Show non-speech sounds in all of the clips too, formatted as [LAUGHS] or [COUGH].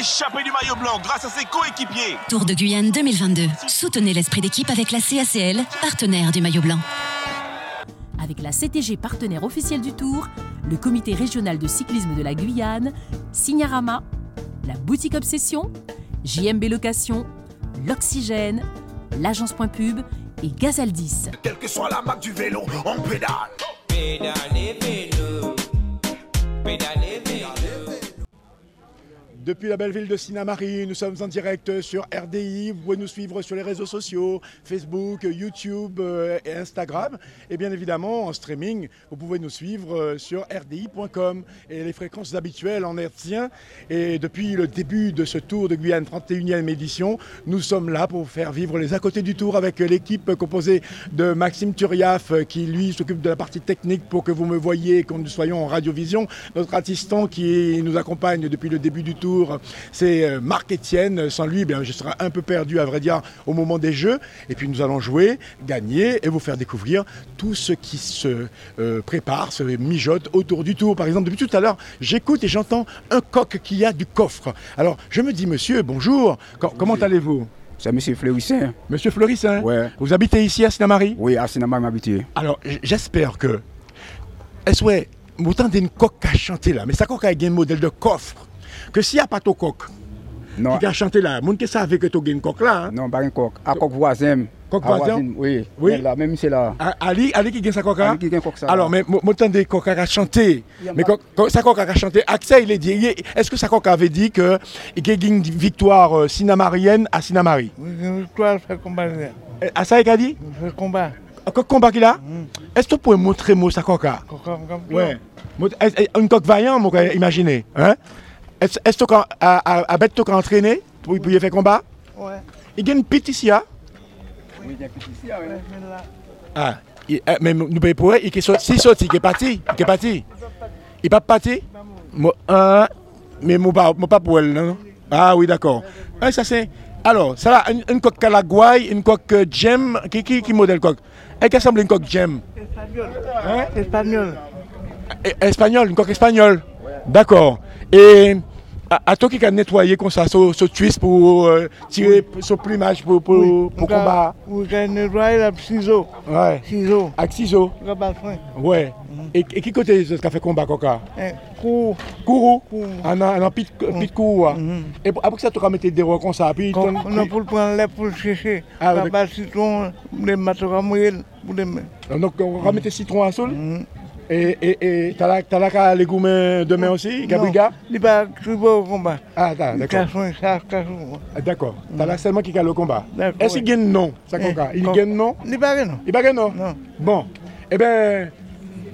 échappé du maillot blanc grâce à ses coéquipiers. Tour de Guyane 2022. Soutenez l'esprit d'équipe avec la CACL, partenaire du maillot blanc. Avec la CTG partenaire officielle du Tour, le comité régional de cyclisme de la Guyane, Signarama, la boutique Obsession, JMB Location, l'Oxygène, l'agence Point Pub et Gazaldis. Quelle que soit la marque du vélo, on pédale. Pédalez vélo, pédalez vélo. Depuis la belle ville de Sinamari, nous sommes en direct sur RDI. Vous pouvez nous suivre sur les réseaux sociaux, Facebook, YouTube euh, et Instagram. Et bien évidemment, en streaming, vous pouvez nous suivre euh, sur rdi.com et les fréquences habituelles en hertzien. Et depuis le début de ce Tour de Guyane 31e édition, nous sommes là pour faire vivre les à côté du Tour avec l'équipe composée de Maxime Turiaf euh, qui lui s'occupe de la partie technique pour que vous me voyez et que nous soyons en radiovision. Notre assistant qui nous accompagne depuis le début du Tour c'est euh, Marc Etienne. Sans lui, eh bien, je serai un peu perdu, à vrai dire, au moment des jeux. Et puis nous allons jouer, gagner et vous faire découvrir tout ce qui se euh, prépare, se mijote autour du tour. Par exemple, depuis tout à l'heure, j'écoute et j'entends un coq qui a du coffre. Alors, je me dis, monsieur, bonjour, Co- comment allez-vous? C'est Monsieur Fleurissin. Monsieur Fleurissin, Ouais. vous habitez ici à Sinamari? Oui, à Sinama m'habitué. Alors, j'espère que. Est-ce que vous entendez une coque à chanter là? Mais ça coque a un modèle de coffre. Que s'il n'y a pas ton coq Non, qui a chanté là, moun qui savait que tu as une coque là. hein? non, pas un coq. À coq voisin. Coq À voisin? Oui. Oui. Là, même c'est là. Ah, Ali, Ali qui gagne sa coca Ali qui gagne coq ça, Alors, là. mais moi, entendez coca a chanté. Il y a Mais sa coca a chanté. Accès, il est dit. Est-ce que sa coca avait dit que il y a une victoire euh, sinamarienne à Sinamari? Oui, une victoire, fait combat. là. À ça, il a dit? Fait combat. Quel combat qu'il a? Est-ce que tu peux montrer moi sa coca Comme, comme ça. Ouais. Mo- est- est- Une coque vaillante, moi, imaginez. Hein? Est-ce est-ce que tu as bête tu entraîné pour pour y faire combat? Ouais. Il y a une pétition. Oui, il y a petit ici, oui. Ah, il- eh, mais nous payons pour elle, il est sorti, si sorti, il est parti, il est parti. Il n'est pas parti hein, Mais moi pas, moi pas pour elle, non Ah oui, d'accord. Ah, ça c'est... Alors, ça là, une, une coque Calaguay, une coque euh, Gem, qui, qui, qui modèle coque? Elle qui ressemble à une coque Gem espagnol. Hein? Espagnol. Eh, Espagnole, une coque espagnole D'accord. Et à, à toi qui a nettoyé comme ça, ce, ce twist pour euh, tirer son plumage pour, combat. Vous gagnez droit, il a ciseaux. Ouais. Ciseaux. Avec ciseaux. Rabat fin. Ouais. Et, et qui côté ce qu'a fait combat coca? Un coup. Kourou Kourou. Pit pit kourou. Et après ça, tu as mettre des rois comme ça. Puis on a pour le prendre là pour le chercher. Ah, ouais, Rabat citron, les pour les mettre. donc on va mettre citron à sol? Mhm. Et et et qu'à légumes demain aussi, Gabriga? Il va crier au combat. Ah d'accord, d'accord. Ah, là seulement qui a le combat. Est-ce qu'il ouais. gagne? Non, Eh, Il gagne non? Il rien, non? Il va gagner non? Non. Bon. Eh ben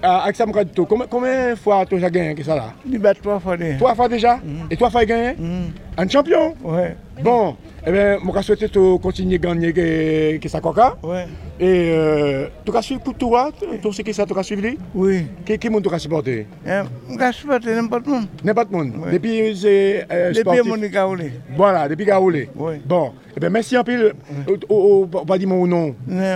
avec ça, combien combien de fois tu as gagné que ça là? Il va trois fois. les- Trois fois déjà? Et trois fois il gagné Mhm. Un champion? Ouais. Bon, eh bien, je souhaite te continuer à gagner que, que ça coca. Ouais. Et euh, tu as suivi tout toi, tout ce que ça tu as suivi? Oui. Qui qui tu as supporté? Hein, On casse pas n'importe où. N'importe. Ouais. Depuis c'est euh, Les pieds, sportif. mon gaoulé. Voilà, depuis Gaoulé. Oui. Bon, eh bien, merci un peu. Au, pas dire mon nom.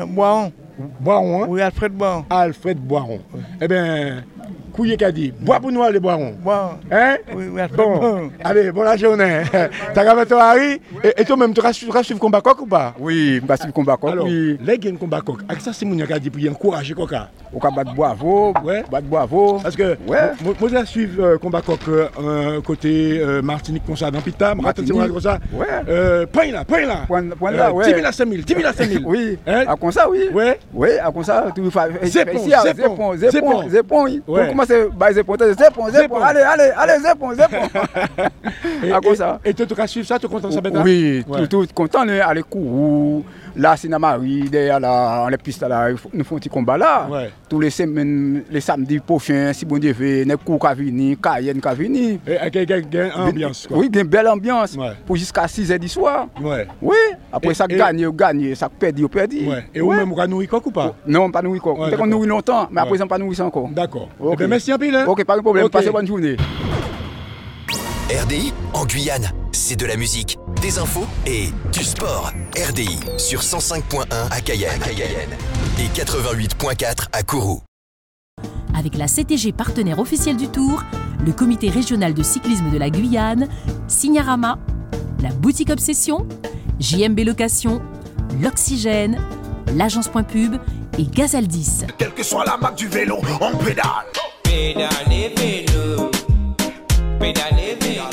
Boiron. Boiron, hein? Oui, Alfred Boiron. Alfred Boiron. Eh bien, Couillé qu'a dit, bois pour nous les Boiron. Boiron. Hein? Oui, oui, Bon, allez, bonne journée. [LAUGHS] T'as regardé toi, Harry? Et, et toi-même, tu vas suivre le combat coq ou pas? Oui, je suis combat coq. Alors, Oui. les gars, combat coq. Avec ça, c'est mon gars dit pour y encourager coca. Au cas battre bravo. Ouais. Battre bravo. Parce que Ouais. moi, je suis euh, combat coq euh, côté euh, Martinique comme ça, dans Pita, Martinique. Comme ça? Ouais. Euh, point là, point là. Point- point là, ouais. 10 000 à 5 000, 10 000 à 5 000. Oui. Hein? À comme ça, oui. Ouais. Oui, à comme ça, tu fais. À zépon, Zépon, zépon. Zépon, Zépon, oui. Ouais. Pour commencer, bah, Zépon, Zépon, Zépon. Zépon. Allez, allez, allez, Zépon, Zépon. [LAUGHS] Et, À et-. Et toi, tu vas suivre ça, tu es content ça maintenant? Oui, Ouais. tout, tout content, nous, aller couru. Là, c'est Marie, derrière là, les pistes là, nous font un petit combat là. Ouais. Tous les semaines, les samedis prochains, si bon Dieu veut, les coups qui viennent, Cayenne qui viennent. Et une ambiance. Quoi. Oui, une belle ambiance. Ouais. Pour jusqu'à 6 h du soir. Ouais. Oui, après Et- ça, et- gagne, gagne, ça perd, perd. Ouais. Et vous-même, vous avez nourri coq ou pas? Non, pas nourrir quoi. Ouais, Peut-être qu'on d'accord. nourrit longtemps, mais après, on pas nourrir ça encore. D'accord. Ok. Eh ben, merci un peu. Hein? Ok, pas de problème. Ok. Passez bonne journée. RDI en Guyane, c'est de la musique, des infos et du sport. RDI sur 105.1 à Cayenne, et 88.4 à Kourou. Avec la CTG partenaire officielle du Tour, le comité régional de cyclisme de la Guyane, Signarama, la boutique Obsession, JMB Location, l'Oxygène, l'agence Point Pub et Gazaldis. Quelle que soit la marque du vélo, on pédale. Pédalez vélo. Pédalez vélo.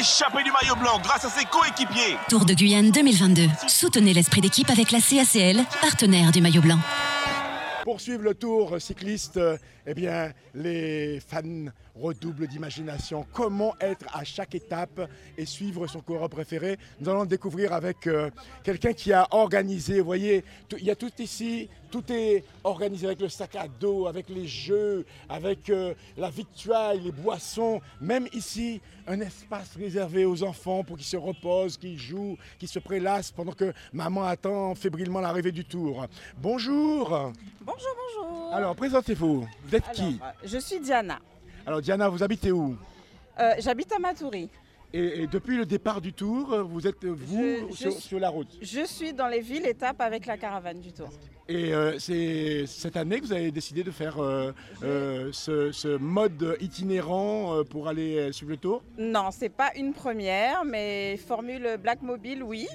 Échappé du maillot blanc grâce à ses coéquipiers. Tour de Guyane 2022. Soutenez l'esprit d'équipe avec la CACL, partenaire du maillot blanc. Pour suivre le tour cycliste, eh bien, les fans redoublent d'imagination. Comment être à chaque étape et suivre son coureur préféré? Nous allons le découvrir avec euh, quelqu'un qui a organisé. Vous voyez, tout- il y a tout ici, tout est organisé avec le sac à dos, avec les jeux, avec euh, la victuaille, les boissons. Même ici, un espace réservé aux enfants pour qu'ils se reposent, qu'ils jouent, qu'ils se prélassent pendant que maman attend fébrilement l'arrivée du tour. Bonjour Bonjour, bonjour. alors, présentez-vous. Vous êtes qui Alors, euh, Je suis Diana. Alors, Diana, vous habitez où? Euh, J'habite à Matoury. et, et depuis le départ du tour, vous êtes, vous, Je- sur, sur la route? Je suis dans les villes étapes avec la caravane du Tour. Et euh, c'est cette année que vous avez décidé de faire euh, euh, ce, ce mode itinérant pour aller suivre le tour? Non, c'est pas une première, mais formule Black Mobile, oui.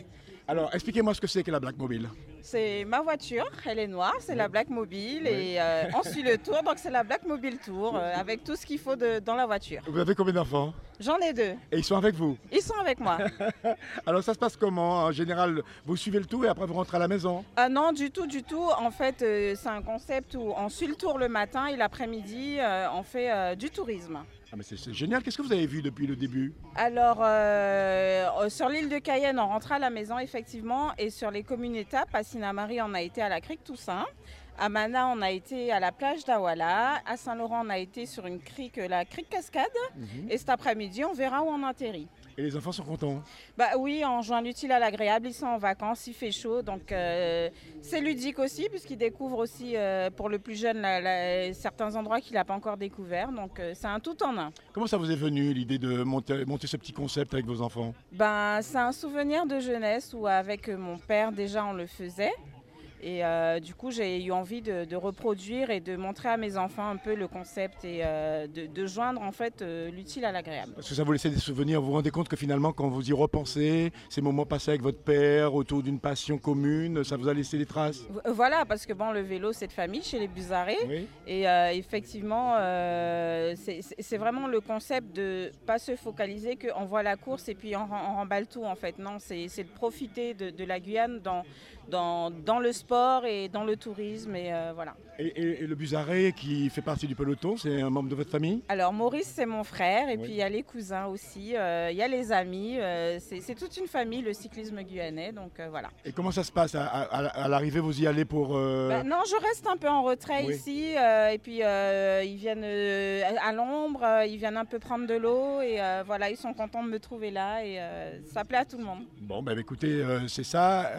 Alors, expliquez-moi ce que c'est que la Black Mobile. C'est ma voiture, elle est noire, c'est la Black Mobile et euh, on suit le tour, donc c'est la Black Mobile Tour euh, [LAUGHS] avec tout ce qu'il faut de- dans la voiture. Vous avez combien d'enfants? J'en ai deux, Et ils sont avec vous? ils sont avec moi. [LAUGHS] Alors, ça se passe comment? En général, vous suivez le tour et après vous rentrez à la maison? Ah non, du tout, du tout. En fait, euh, c'est un concept où on suit le tour le matin et l'après-midi, on fait du tourisme. Ah, mais c'est génial. Qu'est-ce que vous avez vu depuis le début? Alors, euh, euh, sur l'île de Cayenne, on rentre à la maison, effectivement, et sur les communes étapes, à Sinamari, on a été à la crique Toussaint. À Mana, on a été à la plage d'Awala. À Saint-Laurent, on a été sur une crique, la crique Cascade. Et cet après-midi, on verra où on atterrit. Et les enfants sont contents. Bah oui, on joint l'utile à l'agréable. Ils sont en vacances, il fait chaud, donc euh, c'est ludique aussi, puisqu'ils découvrent aussi, euh, pour le plus jeune, la- la- certains endroits qu'il n'a pas encore découverts. Donc euh, c'est un tout en un. Comment ça vous est venu l'idée de monter, monter ce petit concept avec vos enfants? Ben, c'est un souvenir de jeunesse où avec mon père déjà on le faisait. Et euh, du coup j'ai eu envie de, de reproduire et de montrer à mes enfants un peu le concept et euh, de, de joindre en fait euh, l'utile à l'agréable. Parce que ça vous laissait des souvenirs. Vous vous rendez compte que finalement, quand vous y repensez, ces moments passés avec votre père autour d'une passion commune, ça vous a laissé des traces? Voilà, parce que bon, le vélo c'est de famille chez les Buzarés. Oui. Et euh, effectivement, euh, c'est- vraiment le concept de pas se focaliser qu'on voit la course et puis on, rem- on remballe tout en fait. Non, c'est c'est de profiter de, de la Guyane dans, dans, dans le sport et dans le tourisme. Et euh, voilà. Et, et- et le Buzaré, qui fait partie du peloton, c'est un membre de votre famille? Alors Maurice c'est mon frère et Oui. puis il y a les cousins aussi, euh, il y a les amis. euh, c'est toute une famille le cyclisme guyanais. Donc voilà. Et comment ça se passe? À, à- à l'arrivée, vous y allez pour... Bah, non, je reste un peu en retrait Oui. ici. et puis, ils viennent à l'ombre, ils viennent un peu prendre de l'eau. Et voilà, ils sont contents de me trouver là. Et ça plaît à tout le monde. Bon, ben écoutez, c'est ça,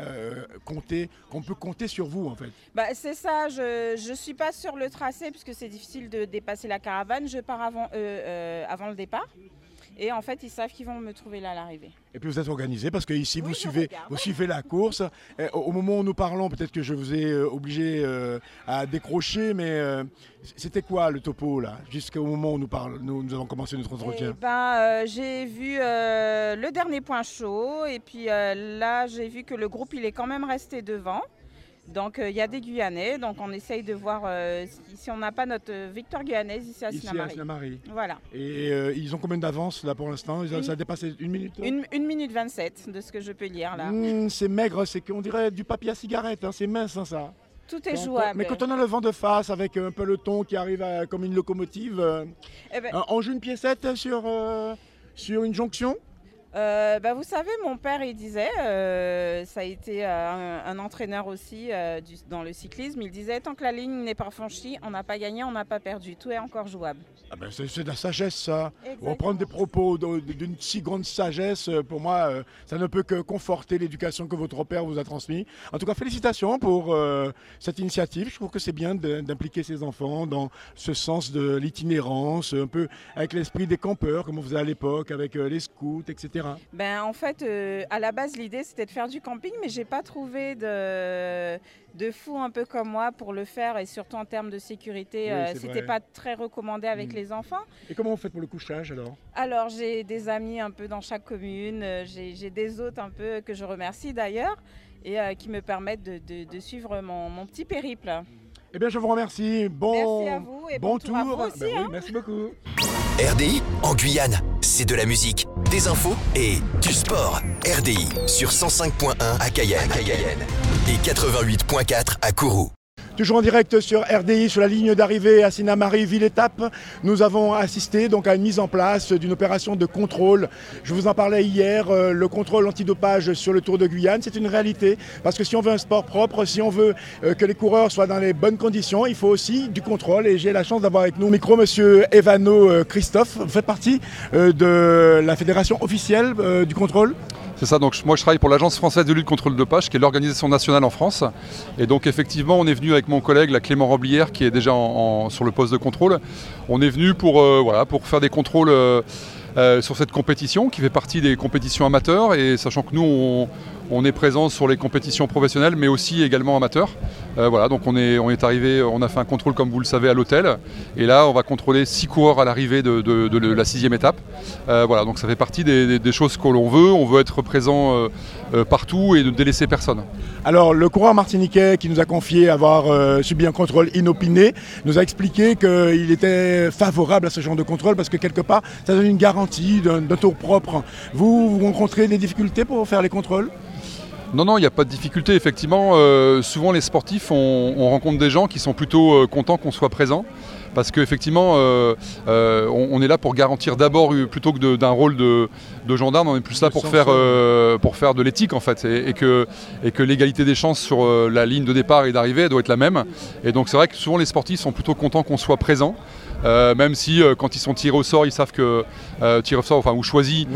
qu'on peut compter sur vous en fait. Bah, c'est ça, je ne suis pas sur le tracé puisque c'est difficile de dépasser la caravane. Je pars avant, eux, euh, avant le départ. Et en fait, ils savent qu'ils vont me trouver là à l'arrivée. Et puis vous êtes organisé parce que ici Oui, vous suivez, vous suivez la course. Et au moment où nous parlons, peut-être que je vous ai euh, obligé euh, à décrocher, mais euh, c'était quoi le topo là, jusqu'au moment où nous parlons, nous, nous avons commencé notre Eh entretien. ben, euh, j'ai vu euh, le dernier point chaud et puis euh, là j'ai vu que le groupe il est quand même resté devant. Donc euh, il y a des Guyanais, donc on essaye de voir euh, si, on n'a pas notre euh, victoire guyanaise ici à Sinamari. Voilà, Et ils ont combien d'avance là pour l'instant? Ça a dépassé une minute? Une, minute 27 de ce que je peux lire là. Mmh, C'est maigre, c'est qu'on dirait du papier à cigarette, hein, c'est mince hein, ça. Tout est jouable. Mais quand on a le vent de face avec un peloton qui arrive comme une locomotive, Eh ben, on joue une piécette sur, sur une jonction? Euh, bah, vous savez, mon père il disait, euh, ça a été euh, un, un entraîneur aussi euh, du- dans le cyclisme, il disait tant que la ligne n'est pas franchie, on n'a pas gagné, on n'a pas perdu, tout est encore jouable. Ah ben, c'est de la sagesse ça. Exactement. Reprendre des propos d'une si grande sagesse, pour moi, ça ne peut que conforter l'éducation que votre père vous a transmise. En tout cas, félicitations pour cette initiative. Je trouve que c'est bien d'impliquer ses enfants dans ce sens de l'itinérance, un peu avec l'esprit des campeurs, comme on faisait à l'époque, avec les scouts, etc. terrain Ben, en fait, euh, à la base, l'idée c'était de faire du camping, mais j'ai pas trouvé de, de fou un peu comme moi pour le faire et surtout en termes de sécurité, Oui, euh, c'était pas très recommandé avec Mm. les enfants. Et comment vous faites pour le couchage alors? Alors, j'ai des amis un peu dans chaque commune, euh, j'ai des hôtes un peu que je remercie d'ailleurs et euh, qui me permettent de, de- de suivre mon, mon petit périple. Eh bien, je vous remercie. Bon, Merci à vous et bon tour à vous aussi, Ben oui, hein. merci beaucoup. RDI en Guyane, c'est de la musique, des infos et du sport. RDI sur 105.1 à Cayenne, et 88.4 à Kourou. Toujours en direct sur RDI, sur la ligne d'arrivée à Sinamari, ville-étape, nous avons assisté donc à une mise en place d'une opération de contrôle. Je vous en parlais hier, euh, le contrôle antidopage sur le Tour de Guyane, c'est une réalité. Parce que si on veut un sport propre, si on veut euh, que les coureurs soient dans les bonnes conditions, il faut aussi du contrôle. Et j'ai la chance d'avoir avec nous au micro monsieur Evano euh, Christophe. Vous faites partie de la fédération officielle du contrôle? C'est ça, donc moi je travaille pour l'Agence française de lutte contre le dopage, qui est l'organisation nationale en France. Et donc effectivement, on est venu avec mon collègue, la Clément Roblière, qui est déjà sur le poste de contrôle. On est venu pour, euh, voilà, pour faire des contrôles euh, euh, sur cette compétition, qui fait partie des compétitions amateurs, et sachant que nous, on, on est présent sur les compétitions professionnelles, mais aussi également amateurs. Euh, voilà, donc on est, arrivé, on a fait un contrôle, comme vous le savez, à l'hôtel. Et là, on va contrôler six coureurs à l'arrivée de, la sixième étape. Euh, voilà, donc ça fait partie des, choses que l'on veut. On veut être présent euh, partout et ne délaisser personne. Alors, le coureur martiniquais qui nous a confié avoir subi un contrôle inopiné nous a expliqué qu'il était favorable à ce genre de contrôle parce que quelque part, ça donne une garantie d'un tour propre. Vous rencontrez des difficultés pour faire les contrôles? Non, non, il n'y a pas de difficulté. Effectivement, euh, souvent les sportifs, on, on rencontre des gens qui sont plutôt euh, contents qu'on soit présent. Parce qu'effectivement, euh, on, on est là pour garantir d'abord, plutôt que d'un rôle de, de gendarme, on est plus là pour faire, pour faire de l'éthique en fait. Et, et que, et que l'égalité des chances sur la ligne de départ et d'arrivée doit être la même. Et donc c'est vrai que souvent les sportifs sont plutôt contents qu'on soit présent. Euh, même si euh, quand ils sont tirés au sort, ils savent que euh, tirés au sort, enfin ou choisis,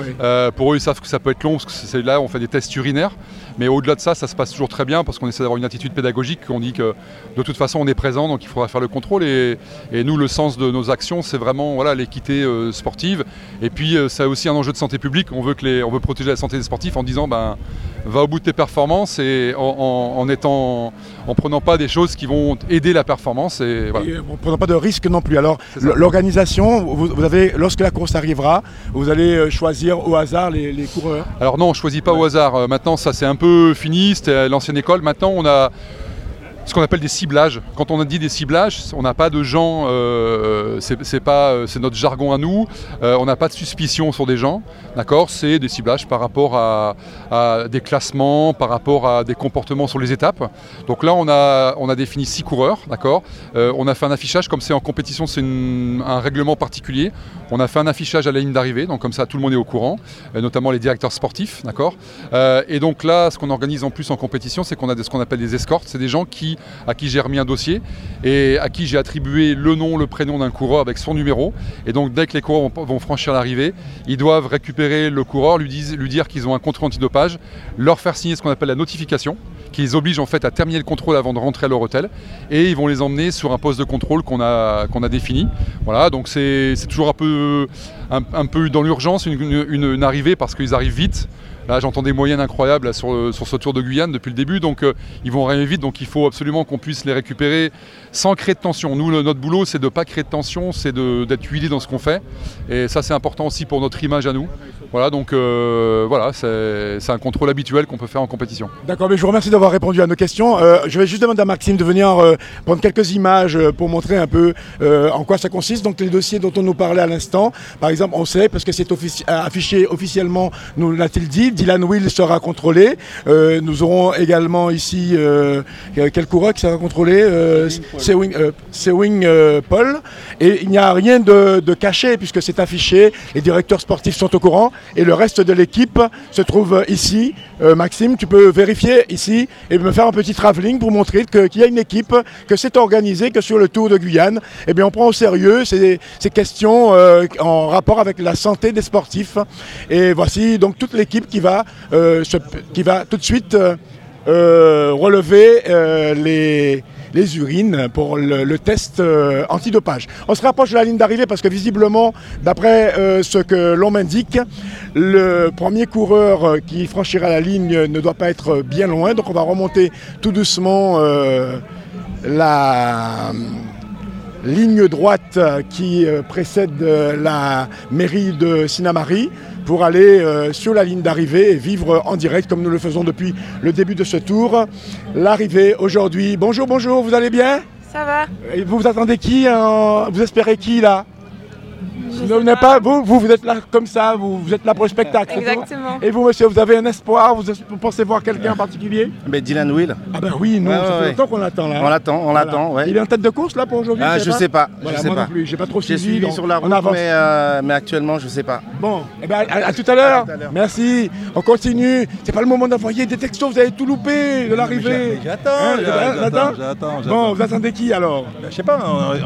pour eux ils savent que ça peut être long parce que c'est là où on fait des tests urinaires. Mais au-delà de ça, ça se passe toujours très bien parce qu'on essaie d'avoir une attitude pédagogique. On dit que de toute façon on est présent, donc il faudra faire le contrôle. Et, et nous, le sens de nos actions, c'est vraiment voilà l'équité euh, sportive. Et puis euh, c'est aussi un enjeu de santé publique. On veut que les, on veut protéger la santé des sportifs en disant ben va au bout de tes performances et en, en- en étant en prenant pas des choses qui vont aider la performance. Et voilà. Et euh, en prenant pas de risque non plus. Alors, l'organisation, vous, vous avez, lorsque la course arrivera, vous allez choisir au hasard les, les coureurs? Alors non, on ne choisit pas au hasard. Maintenant, ça c'est un peu c'était l'ancienne école. Maintenant, on a ce qu'on appelle des ciblages. Quand on a dit des ciblages, on n'a pas de gens, euh, c'est pas, euh, c'est notre jargon à nous. Euh, on n'a pas de suspicion sur des gens, d'accord? C'est des ciblages par rapport à, des classements, par rapport à des comportements sur les étapes. Donc là, on a, on a défini six coureurs, d'accord? On a fait un affichage, comme c'est en compétition, c'est un règlement particulier. On a fait un affichage à la ligne d'arrivée, donc comme ça tout le monde est au courant, euh, notamment les directeurs sportifs, d'accord Euh, Et donc là, ce qu'on organise en plus en compétition, c'est qu'on a ce qu'on appelle des escortes. C'est des gens qui, à qui j'ai remis un dossier et à qui j'ai attribué le nom, le prénom d'un coureur avec son numéro. Et donc dès que les coureurs vont, franchir l'arrivée, ils doivent récupérer le coureur, lui, dire qu'ils ont un contrôle antidopage, leur faire signer ce qu'on appelle la notification, qui les oblige en fait à terminer le contrôle avant de rentrer à leur hôtel. Et ils vont les emmener sur un poste de contrôle qu'on a, qu'on a défini. Voilà, donc c'est toujours un peu, un, peu dans l'urgence, une arrivée parce qu'ils arrivent vite. Là, j'entends des moyennes incroyables là, sur, le- sur ce tour de Guyane depuis le début, donc euh, ils vont arriver vite, donc il faut absolument qu'on puisse les récupérer sans créer de tension. Nous, notre boulot, c'est de ne pas créer de tension, c'est d'être huilé dans ce qu'on fait, et ça, c'est important aussi pour notre image à nous. Voilà, donc euh, voilà, c'est un contrôle habituel qu'on peut faire en compétition. D'accord, mais je vous remercie d'avoir répondu à nos questions. Euh, je vais juste demander à Maxime de venir euh, prendre quelques images euh, pour montrer un peu euh, en quoi ça consiste. Donc les dossiers dont on nous parlait à l'instant, par exemple, on sait, parce que c'est euh, affiché officiellement, nous l'a-t-il dit, Dylan Will sera contrôlé. Euh, nous aurons également ici, euh, quel coureur qui sera contrôlé euh, Sewing euh, Paul. Et il n'y a rien de, de caché puisque c'est affiché, les directeurs sportifs sont au courant et le reste de l'équipe se trouve ici. Euh, Maxime, tu peux vérifier ici et me faire un petit travelling pour montrer qu'il y a une équipe, que c'est organisé, que sur le Tour de Guyane, eh bien, on prend au sérieux ces, questions euh, en rapport avec la santé des sportifs. Et voici donc toute l'équipe qui, va, euh, tout de suite relever les, les urines pour le, test euh, antidopage. On se rapproche de la ligne d'arrivée parce que visiblement, d'après euh, ce que l'on m'indique, le premier coureur euh, qui franchira la ligne ne doit pas être bien loin. Donc on va remonter tout doucement la ligne droite qui précède la mairie de Sinamari pour aller euh, sur la ligne d'arrivée et vivre en direct comme nous le faisons depuis le début de ce tour. L'arrivée aujourd'hui. Bonjour, bonjour, vous allez bien? Ça va Et vous, vous attendez qui hein Vous espérez qui là? Vous, venez pas, vous, vous, vous êtes là comme ça, vous, vous êtes là pour le spectacle. Exactement. Et vous, monsieur, vous avez un espoir vous, vous pensez voir quelqu'un en particulier? Ben, Dylan Will. Ah ben oui, nous, Ouais, ça ouais, fait ouais. longtemps qu'on l'attend là. On l'attend, on Voilà. l'attend, ouais. Il est en tête de course là pour aujourd'hui Ah, je sais pas, Voilà, je sais moi pas. non plus, j'ai pas trop suivi. suivi donc sur la on route, avance. mais, euh, mais actuellement, je sais pas. Bon, eh ben, à, à tout à l'heure. Merci. On continue. C'est pas le moment d'envoyer des textos, vous avez tout loupé de l'arrivée. J'attends, Hein, j'attends, j'attends Bon, vous attendez qui alors? Je sais pas,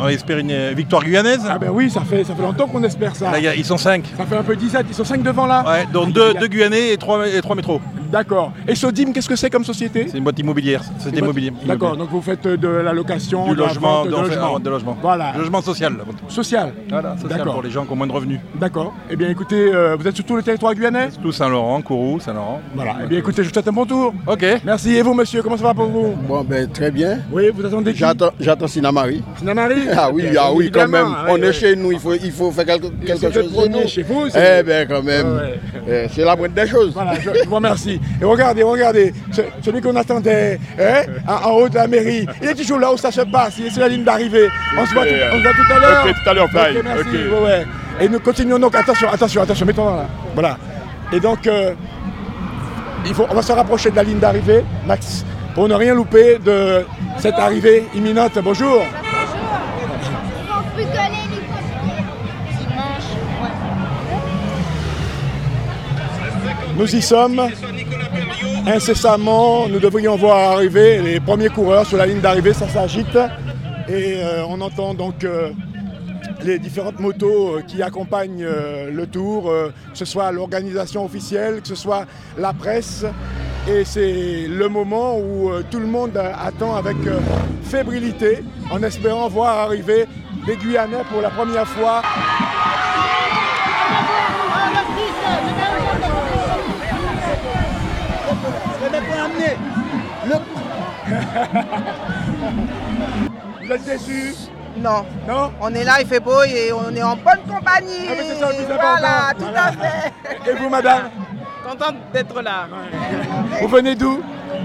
on, espère une euh, victoire guyanaise. Ah ben oui, ça fait, ça fait longtemps qu'on espère ça. Là, y a- ils sont 5. Ça fait un peu 17, ils sont 5 devant là Ouais, donc 2 deux, Guyanais et 3 et trois métros. D'accord. Et Sodim, qu'est-ce que c'est comme société? C'est une boîte immobilière. C'est immobilier. D'accord, donc vous faites de la location, Du de la logement, vente, de donc, logement. de logement. Voilà. Logement social. Social. Voilà, social D'accord. pour les gens qui ont moins de revenus. D'accord. Eh bien écoutez, euh, vous êtes sur tout le territoire guyanais? Tout Saint-Laurent, Kourou, Saint-Laurent. Voilà. Eh bien écoutez, je vous souhaite un bon tour. Ok. Merci. Et vous monsieur, comment ça va pour vous? Bon, ben très bien. Oui, vous attendez qui? J'attends, j'attends Sinamari. Sinamari? Ah oui, Bien ah oui, quand même. oui, On est chez nous, il faut, quelque, chose premier nous. chez vous, c'est- Eh bien, quand même. Ouais, Eh, C'est la moindre des choses. Voilà, je, je vous remercie. Et regardez, regardez, ce- celui qu'on attendait hein, en, en haut de la mairie, il est toujours là où ça se passe, il est sur la ligne d'arrivée. On, se voit tout- on se voit tout à l'heure. Ok, tout à l'heure, bye. Ok, merci, ouais. Et nous continuons donc, attention, attention, attention, mettons là. Voilà. Et donc, euh, il faut, on va se rapprocher de la ligne d'arrivée, Max, pour ne rien louper de cette arrivée imminente. Bonjour. Nous y sommes. Incessamment, nous devrions voir arriver les premiers coureurs sur la ligne d'arrivée, ça s'agite. Et euh, on entend donc euh, les différentes motos euh, qui accompagnent le tour, que ce soit l'organisation officielle, que ce soit la presse. Et c'est le moment où tout le monde attend avec fébrilité, en espérant voir arriver des Guyanais pour la première fois. Vous êtes déçus Non. Non On est là, il fait beau et on est en bonne compagnie. Ah, mais c'est ça le plus Voilà, important. tout Voilà. à fait. Et vous, madame Contente d'être là. Vous venez d'où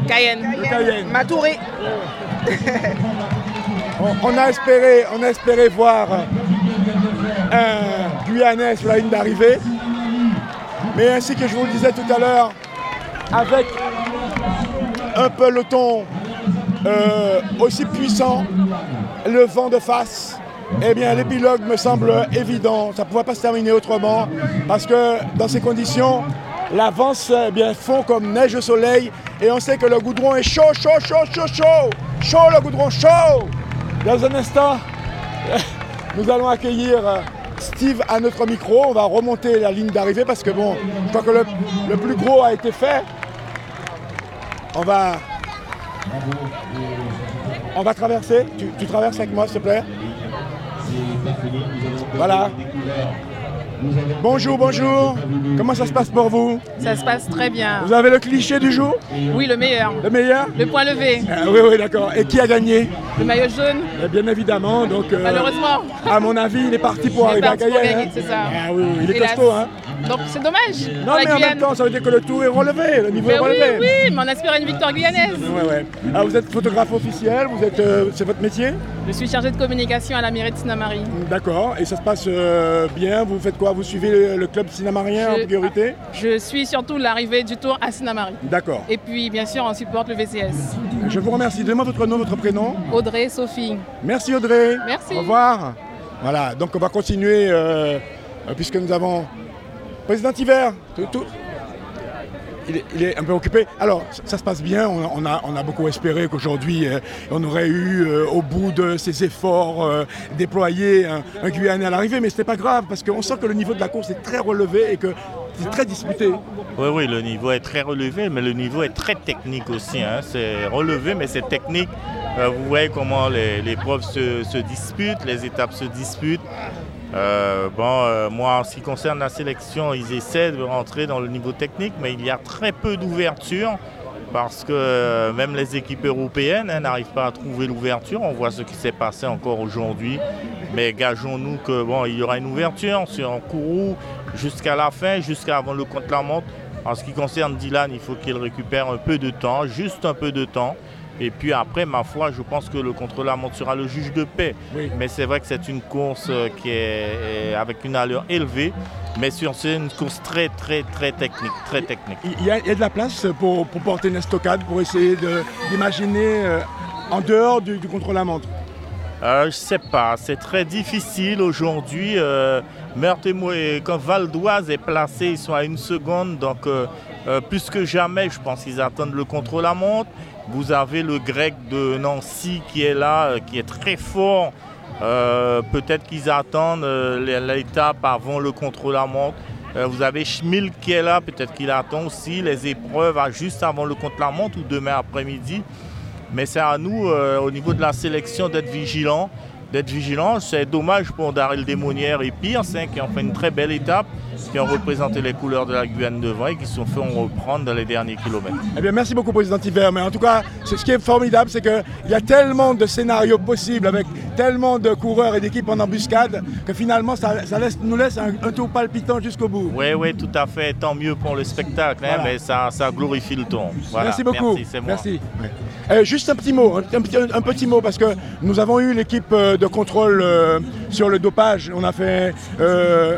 Cayenne. De Cayenne. Matouré. [LAUGHS] On, on a espéré, on a espéré voir un Guyanais sur la ligne d'arrivée. Mais ainsi que je vous le disais tout à l'heure, avec un peloton euh, aussi puissant, le vent de face, eh bien l'épilogue me semble évident. Ça ne pouvait pas se terminer autrement parce que dans ces conditions, l'avance eh bien, fond comme neige au soleil et on sait que le goudron est chaud, chaud, chaud, chaud, chaud, chaud le goudron, chaud. Dans un instant, [LAUGHS] nous allons accueillir euh, Steve à notre micro. On va remonter la ligne d'arrivée parce que bon, je crois que le, le plus gros a été fait. On va, on va traverser. Tu, traverses avec moi, s'il te plaît. Voilà. Bonjour, bonjour. Comment ça se passe pour vous? Ça se passe très bien. Vous avez le cliché du jour? Oui, le meilleur. Le meilleur? Le point levé. Ah Oui, oui, d'accord. Et qui a gagné? Le maillot jaune. Eh Bien évidemment, donc. euh, Malheureusement. À mon avis, il est parti pour Il arriver à parti gagner, hein. c'est ça. Ah oui, oui, il est costaud, hein. Donc c'est dommage. Non, mais en même temps, ça veut dire que le tour est relevé, le niveau Mais est oui, relevé. oui, mais on aspire à une victoire guyanaise. Ouais, ouais. Alors, vous êtes photographe officiel, vous êtes, euh, c'est votre métier? Je suis chargée de communication à la mairie de Sinamari. D'accord. Et ça se passe euh, bien? Vous faites quoi? Vous suivez le, le club cinamarien en priorité Je suis surtout l'arrivée du tour à Sinamari. D'accord. Et puis bien sûr on supporte le VCS. Je vous remercie. Donnez-moi votre nom, votre prénom. Audrey, Sophie. Merci Audrey. Merci. Au revoir. Voilà, donc on va continuer euh, euh, puisque nous avons président Hiver. Tout, tout- il est, un peu occupé. Alors, ça, se passe bien. On, a- on a, beaucoup espéré qu'aujourd'hui, euh, on aurait eu, euh, au bout de ces efforts euh, déployés, un, un Guyanais à l'arrivée. Mais ce n'est pas grave parce qu'on sent que le niveau de la course est très relevé et que c'est très disputé. Oui, oui, le niveau est très relevé, mais le niveau est très technique aussi. hein. C'est relevé, mais c'est technique. Euh, vous voyez comment les, les se, se disputent, les étapes se disputent. Euh, bon, euh, moi, en ce qui concerne la sélection, ils essaient de rentrer dans le niveau technique, mais il y a très peu d'ouverture parce que euh, même les équipes européennes hein, n'arrivent pas à trouver l'ouverture. On voit ce qui s'est passé encore aujourd'hui, mais gageons-nous que bon, y aura une ouverture sur un Kourou jusqu'à la fin, jusqu'à avant le contre-la-montre. En ce qui concerne Dylan, il faut qu'il récupère un peu de temps, juste un peu de temps. Et puis après, ma foi, je pense que le contre-la-montre sera le juge de paix. Mais c'est vrai que c'est une course euh, qui est avec une allure élevée, mais c'est une course très très très technique, très technique. Il y a, il y a de la place pour, pour porter une estocade, pour essayer d'imaginer euh, en dehors du, du contre-la-montre. Euh, je sais pas, c'est très difficile aujourd'hui. Euh, Meurthe et quand Val d'Oise est placé, ils sont à une seconde, donc plus que jamais, je pense qu'ils attendent le contre-la-montre. Vous avez le grec de Nancy qui est là, euh, qui est très fort. Euh, Peut-être qu'ils attendent euh, l'étape avant le contre-la-montre. Euh, vous avez Schmil qui est là, peut-être qu'il attend aussi les épreuves à- juste avant le contre-la-montre ou demain après-midi. Mais c'est à nous, au niveau de la sélection, d'être vigilants. D'être vigilants. C'est dommage pour Daryl Démonière et Pierce, hein, qui ont fait une très belle étape, qui ont représenté les couleurs de la Guyane devant et qui se sont fait reprendre dans les derniers kilomètres. Eh bien, merci beaucoup, Président Hiver. Mais en tout cas, ce qui est formidable, c'est qu'il y a tellement de scénarios possibles avec tellement de coureurs et d'équipes en embuscade que finalement, ça, ça laisse- nous laisse un, un tour palpitant jusqu'au bout. Oui, oui, tout à fait. Tant mieux pour le spectacle, hein, Voilà. mais ça, ça glorifie le ton. Voilà. Merci beaucoup. Merci. Euh, juste un petit mot, un, petit- un petit mot, parce que nous avons eu l'équipe euh, de contrôle euh, sur le dopage. On a fait euh,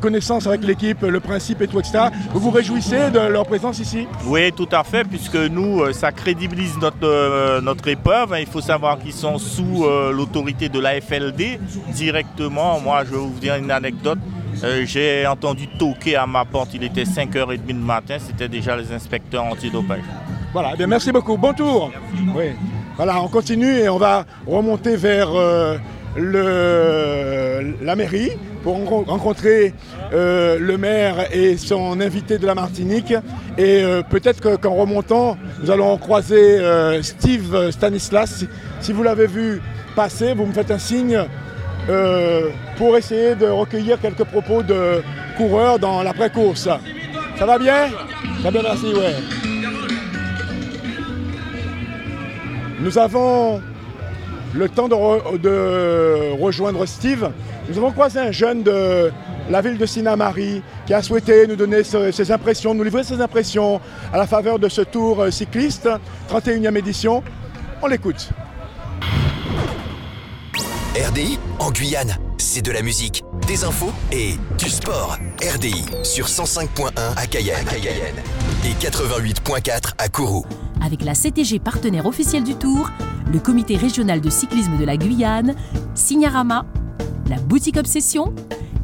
connaissance avec l'équipe, le principe et tout, etc. Vous vous réjouissez de leur présence ici? Oui, tout à fait, puisque nous, euh, ça crédibilise notre, euh, notre épreuve. hein. Il faut savoir qu'ils sont sous euh, l'autorité de la FLD directement. Moi, je vais vous dire une anecdote. Euh, J'ai entendu toquer à ma porte, il était 5h30 du matin, c'était déjà les inspecteurs antidopage. Voilà, eh bien merci beaucoup. Bon tour. Oui. Voilà, on continue et on va remonter vers euh, la mairie pour ren- rencontrer euh, le maire et son invité de la Martinique. Et euh, peut-être que- qu'en remontant, nous allons croiser euh, Steve Stanislas. Si, vous l'avez vu passer, vous me faites un signe pour essayer de recueillir quelques propos de coureurs dans l'après-course. Ça va bien? Très bien, merci, ouais. Nous avons le temps de, re- de rejoindre Steve. Nous avons croisé un jeune de la ville de Sinamari qui a souhaité nous donner ses impressions, nous livrer ses impressions à la faveur de ce tour euh, cycliste, 31e édition. On l'écoute. RDI en Guyane, c'est de la musique, des infos et du sport. RDI sur 105.1 à Cayenne, et 88.4 à Kourou. Avec la CTG partenaire officielle du Tour, le comité régional de cyclisme de la Guyane, Signarama, la boutique Obsession,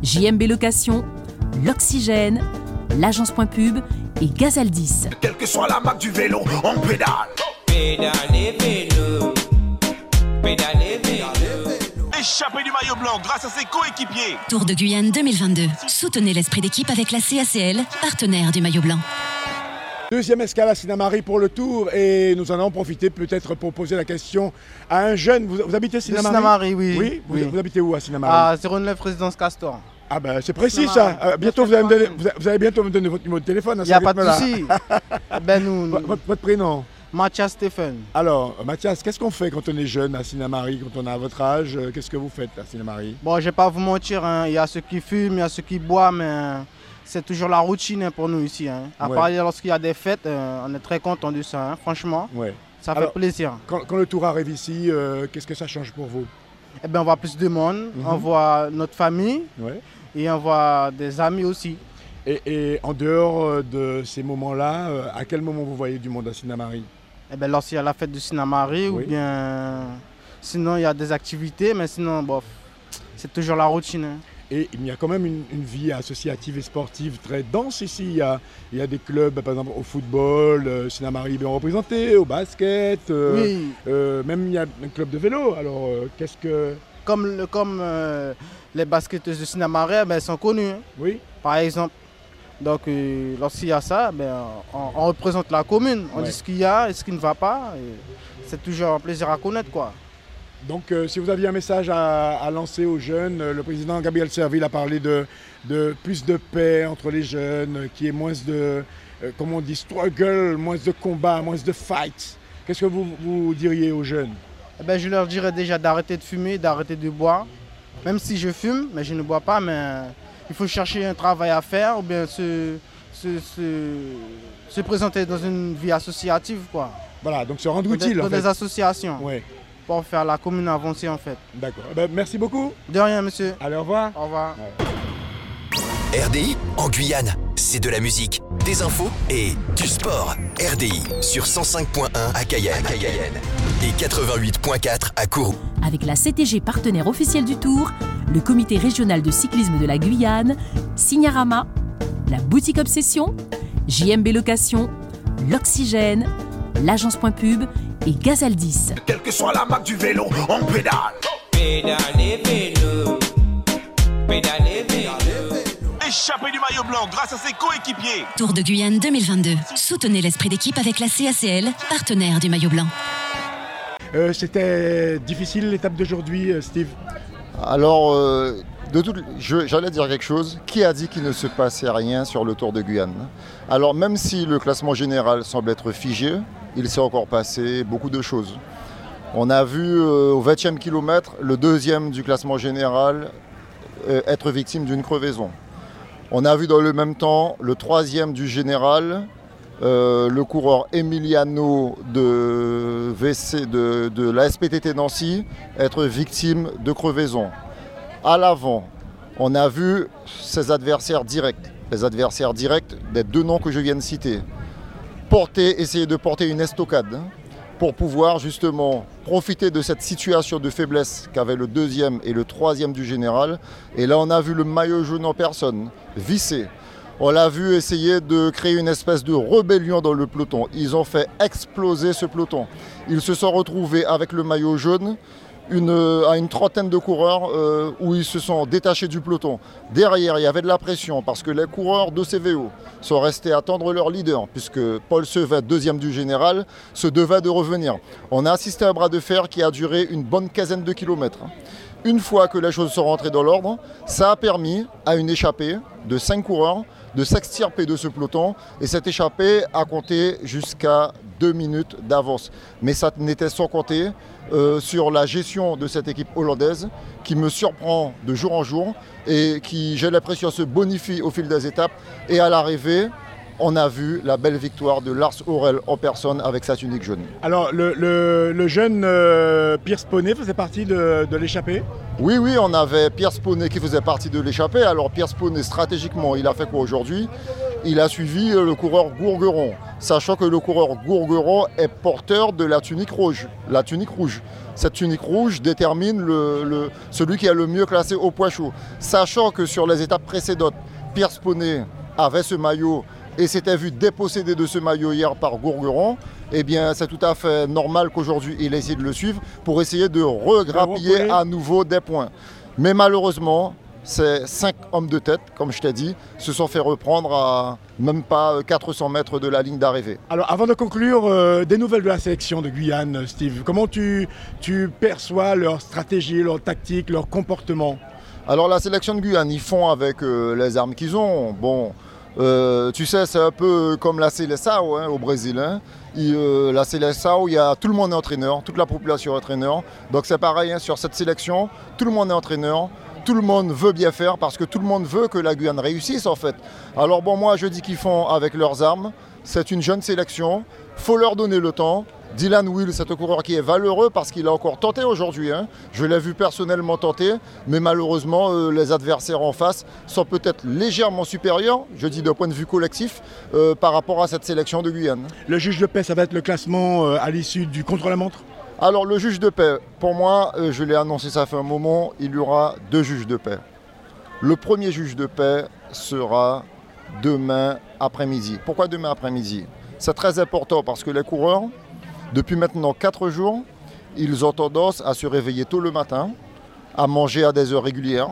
JMB Location, l'Oxygène, l'agence Point Pub et Gazaldis. Quelle que soit la marque du vélo, on pédale. Pédalez vélo, pédalez vélo. Échappé du maillot blanc grâce à ses coéquipiers. Tour de Guyane 2022. Soutenez l'esprit d'équipe avec la CACL, partenaire du maillot blanc. Deuxième escale à Sinamari pour le tour et nous en allons profiter peut-être pour poser la question à un jeune. Vous, vous habitez Sinamari Sinamari, oui. Oui, vous, Oui. vous habitez où à Sinamari À 09 Résidence Castor. Ah ben c'est précis ça. Euh, bientôt vous allez, me donner- vous allez- bientôt me donner votre numéro de téléphone. à Il n'y a pas de souci. [LAUGHS] ben nous, Votre, votre- votre prénom Mathias Stéphane. Alors, Mathias, qu'est-ce qu'on fait quand on est jeune à Sinamari, quand on a votre âge? Euh, Qu'est-ce que vous faites à Sinamari? Bon, je vais pas vous mentir, hein, il y a ceux qui fument, il y a ceux qui boivent, mais euh, c'est toujours la routine hein, pour nous ici. hein. À Ouais. part lorsqu'il y a des fêtes, euh, on est très content de ça, hein, franchement. Ouais. Ça Alors, fait plaisir. Quand, quand le tour arrive ici, euh, qu'est-ce que ça change pour vous? Eh ben, on voit plus de monde, Mhm. on voit notre famille Ouais. et on voit des amis aussi. Et, et en dehors euh, de ces moments-là, à quel moment vous voyez du monde à Sinamari Eh ben, lorsqu'il y a la fête du Sinamari Oui. ou bien sinon il y a des activités, mais sinon, bof, c'est toujours la routine. hein. Et il y a quand même une, une vie associative et sportive très dense ici. Il y a, il y a des clubs, par exemple au football, euh, Sinamari bien représenté, au basket, euh, Oui. euh, même il y a un club de vélo. Alors euh, qu'est-ce que... Comme, le- comme euh, les basketteuses de Sinamarais, ben, elles sont connues. hein. Oui. Par exemple. Donc, euh, lorsqu'il y a ça, ben, on, on représente la commune. On Ouais. dit ce qu'il y a et ce qui ne va pas. C'est toujours un plaisir à connaître. Quoi. Donc, euh, si vous aviez un message à, à lancer aux jeunes, euh, le président Gabriel Serville a parlé de, de plus de paix entre les jeunes, euh, qu'il y ait moins de, euh, comment on dit, struggle, moins de combat, moins de fight. Qu'est-ce que vous, vous diriez aux jeunes? Eh ben, je leur dirais déjà d'arrêter de fumer, d'arrêter de boire. Même si je fume, mais je ne bois pas, mais il faut chercher un travail à faire ou bien se, se, se- se présenter dans une vie associative. Quoi. Voilà, donc se rendre utile. Dans en fait. des associations. Ouais. Pour faire la commune avancer en fait. D'accord. Eh ben, merci beaucoup. De rien, monsieur. Allez, au revoir. Au revoir. RDI en Guyane, c'est de la musique, des infos et du sport. RDI sur 105.1 à Cayenne, et 88.4 à Kourou. Avec la CTG partenaire officielle du Tour, le comité régional de cyclisme de la Guyane, Signarama, la boutique Obsession, JMB Location, l'Oxygène, l'agence Point Pub et Gazaldis. Quelle que soit la marque du vélo, on pédale. Pédalez vélo, pédalez vélo. Échappé du maillot blanc grâce à ses coéquipiers. Tour de Guyane 2022. Soutenez l'esprit d'équipe avec la CACL, partenaire du maillot blanc. Euh, C'était difficile l'étape d'aujourd'hui, euh, Steve Alors, euh, j'allais dire quelque chose. Qui a dit qu'il ne se passait rien sur le Tour de Guyane? Alors, même si le classement général semble être figé, il s'est encore passé beaucoup de choses. On a vu euh, au 20e kilomètre le deuxième du classement général euh, être victime d'une crevaison. On a vu dans le même temps le troisième du général, euh, le coureur Emiliano de, de la SPTT Nancy, être victime de crevaison. À l'avant, on a vu ses adversaires directs, les adversaires directs des deux noms que je viens de citer, porter, essayer de porter une estocade hein, pour pouvoir justement profiter de cette situation de faiblesse qu'avaient le deuxième et le troisième du général. Et là, on a vu le maillot jaune en personne, vissé. On l'a vu essayer de créer une espèce de rébellion dans le peloton. Ils ont fait exploser ce peloton. Ils se sont retrouvés avec le maillot jaune une, à une trentaine de coureurs euh, où ils se sont détachés du peloton. Derrière, il y avait de la pression parce que les coureurs de CVO sont restés attendre leur leader, puisque Paul Sevet, deuxième du général, se devait de revenir. On a assisté à un bras de fer qui a duré une bonne quinzaine de kilomètres. Une fois que les choses sont rentrées dans l'ordre, ça a permis à une échappée de cinq coureurs de s'extirper de ce peloton et cette échappée a compté jusqu'à deux minutes d'avance. Mais ça n'était sans compter euh, sur la gestion de cette équipe hollandaise qui me surprend de jour en jour et qui, j'ai l'impression, se bonifie au fil des étapes. Et à l'arrivée, on a vu la belle victoire de Lars Aurel en personne avec sa tunique jaune. Alors, le, le- le jeune euh, Pierce Poney faisait partie de, de l'échappée? Oui, oui, on avait Pierre Poney qui faisait partie de l'échappée. Alors Pierre Poney, stratégiquement, il a fait quoi aujourd'hui? Il a suivi euh, le coureur Gourgueron, sachant que le coureur Gourgueron est porteur de la tunique rouge. La tunique rouge. Cette tunique rouge détermine le- le- celui qui est le mieux classé au poids chaud. Sachant que sur les étapes précédentes, Pierre Poney avait ce maillot et s'était vu dépossédé de ce maillot hier par Gourgueron, eh bien c'est tout à fait normal qu'aujourd'hui il essaie de le suivre pour essayer de regrappiller à nouveau des points. Mais malheureusement, ces cinq hommes de tête, comme je t'ai dit, se sont fait reprendre à même pas 400 mètres de la ligne d'arrivée. Alors, avant de conclure, euh, des nouvelles de la sélection de Guyane, Steve. Comment tu, tu perçois leur stratégie, leur tactique, leur comportement? Alors la sélection de Guyane, ils font avec euh, les armes qu'ils ont. Bon, euh, tu sais, c'est un peu comme la Seleção hein, au Brésil. hein. Euh, la Seleção, il y a tout le monde est entraîneur, toute la population est entraîneur. Donc c'est pareil hein, sur cette sélection, tout le monde est entraîneur. Tout le monde veut bien faire parce que tout le monde veut que la Guyane réussisse en fait. Alors bon, moi je dis qu'ils font avec leurs armes. C'est une jeune sélection. faut leur donner le temps. Dylan Will, c'est un coureur qui est valeureux parce qu'il a encore tenté aujourd'hui. hein. Je l'ai vu personnellement tenter, mais malheureusement, euh, les adversaires en face sont peut-être légèrement supérieurs, je dis d'un point de vue collectif, euh, par rapport à cette sélection de Guyane. Le juge de paix, ça va être le classement euh, à l'issue du contre-la-montre? Alors, le juge de paix, pour moi, euh, je l'ai annoncé ça fait un moment, il y aura deux juges de paix. Le premier juge de paix sera demain après-midi. Pourquoi demain après-midi? C'est très important parce que les coureurs, depuis maintenant 4 jours, ils ont tendance à se réveiller tôt le matin, à manger à des heures régulières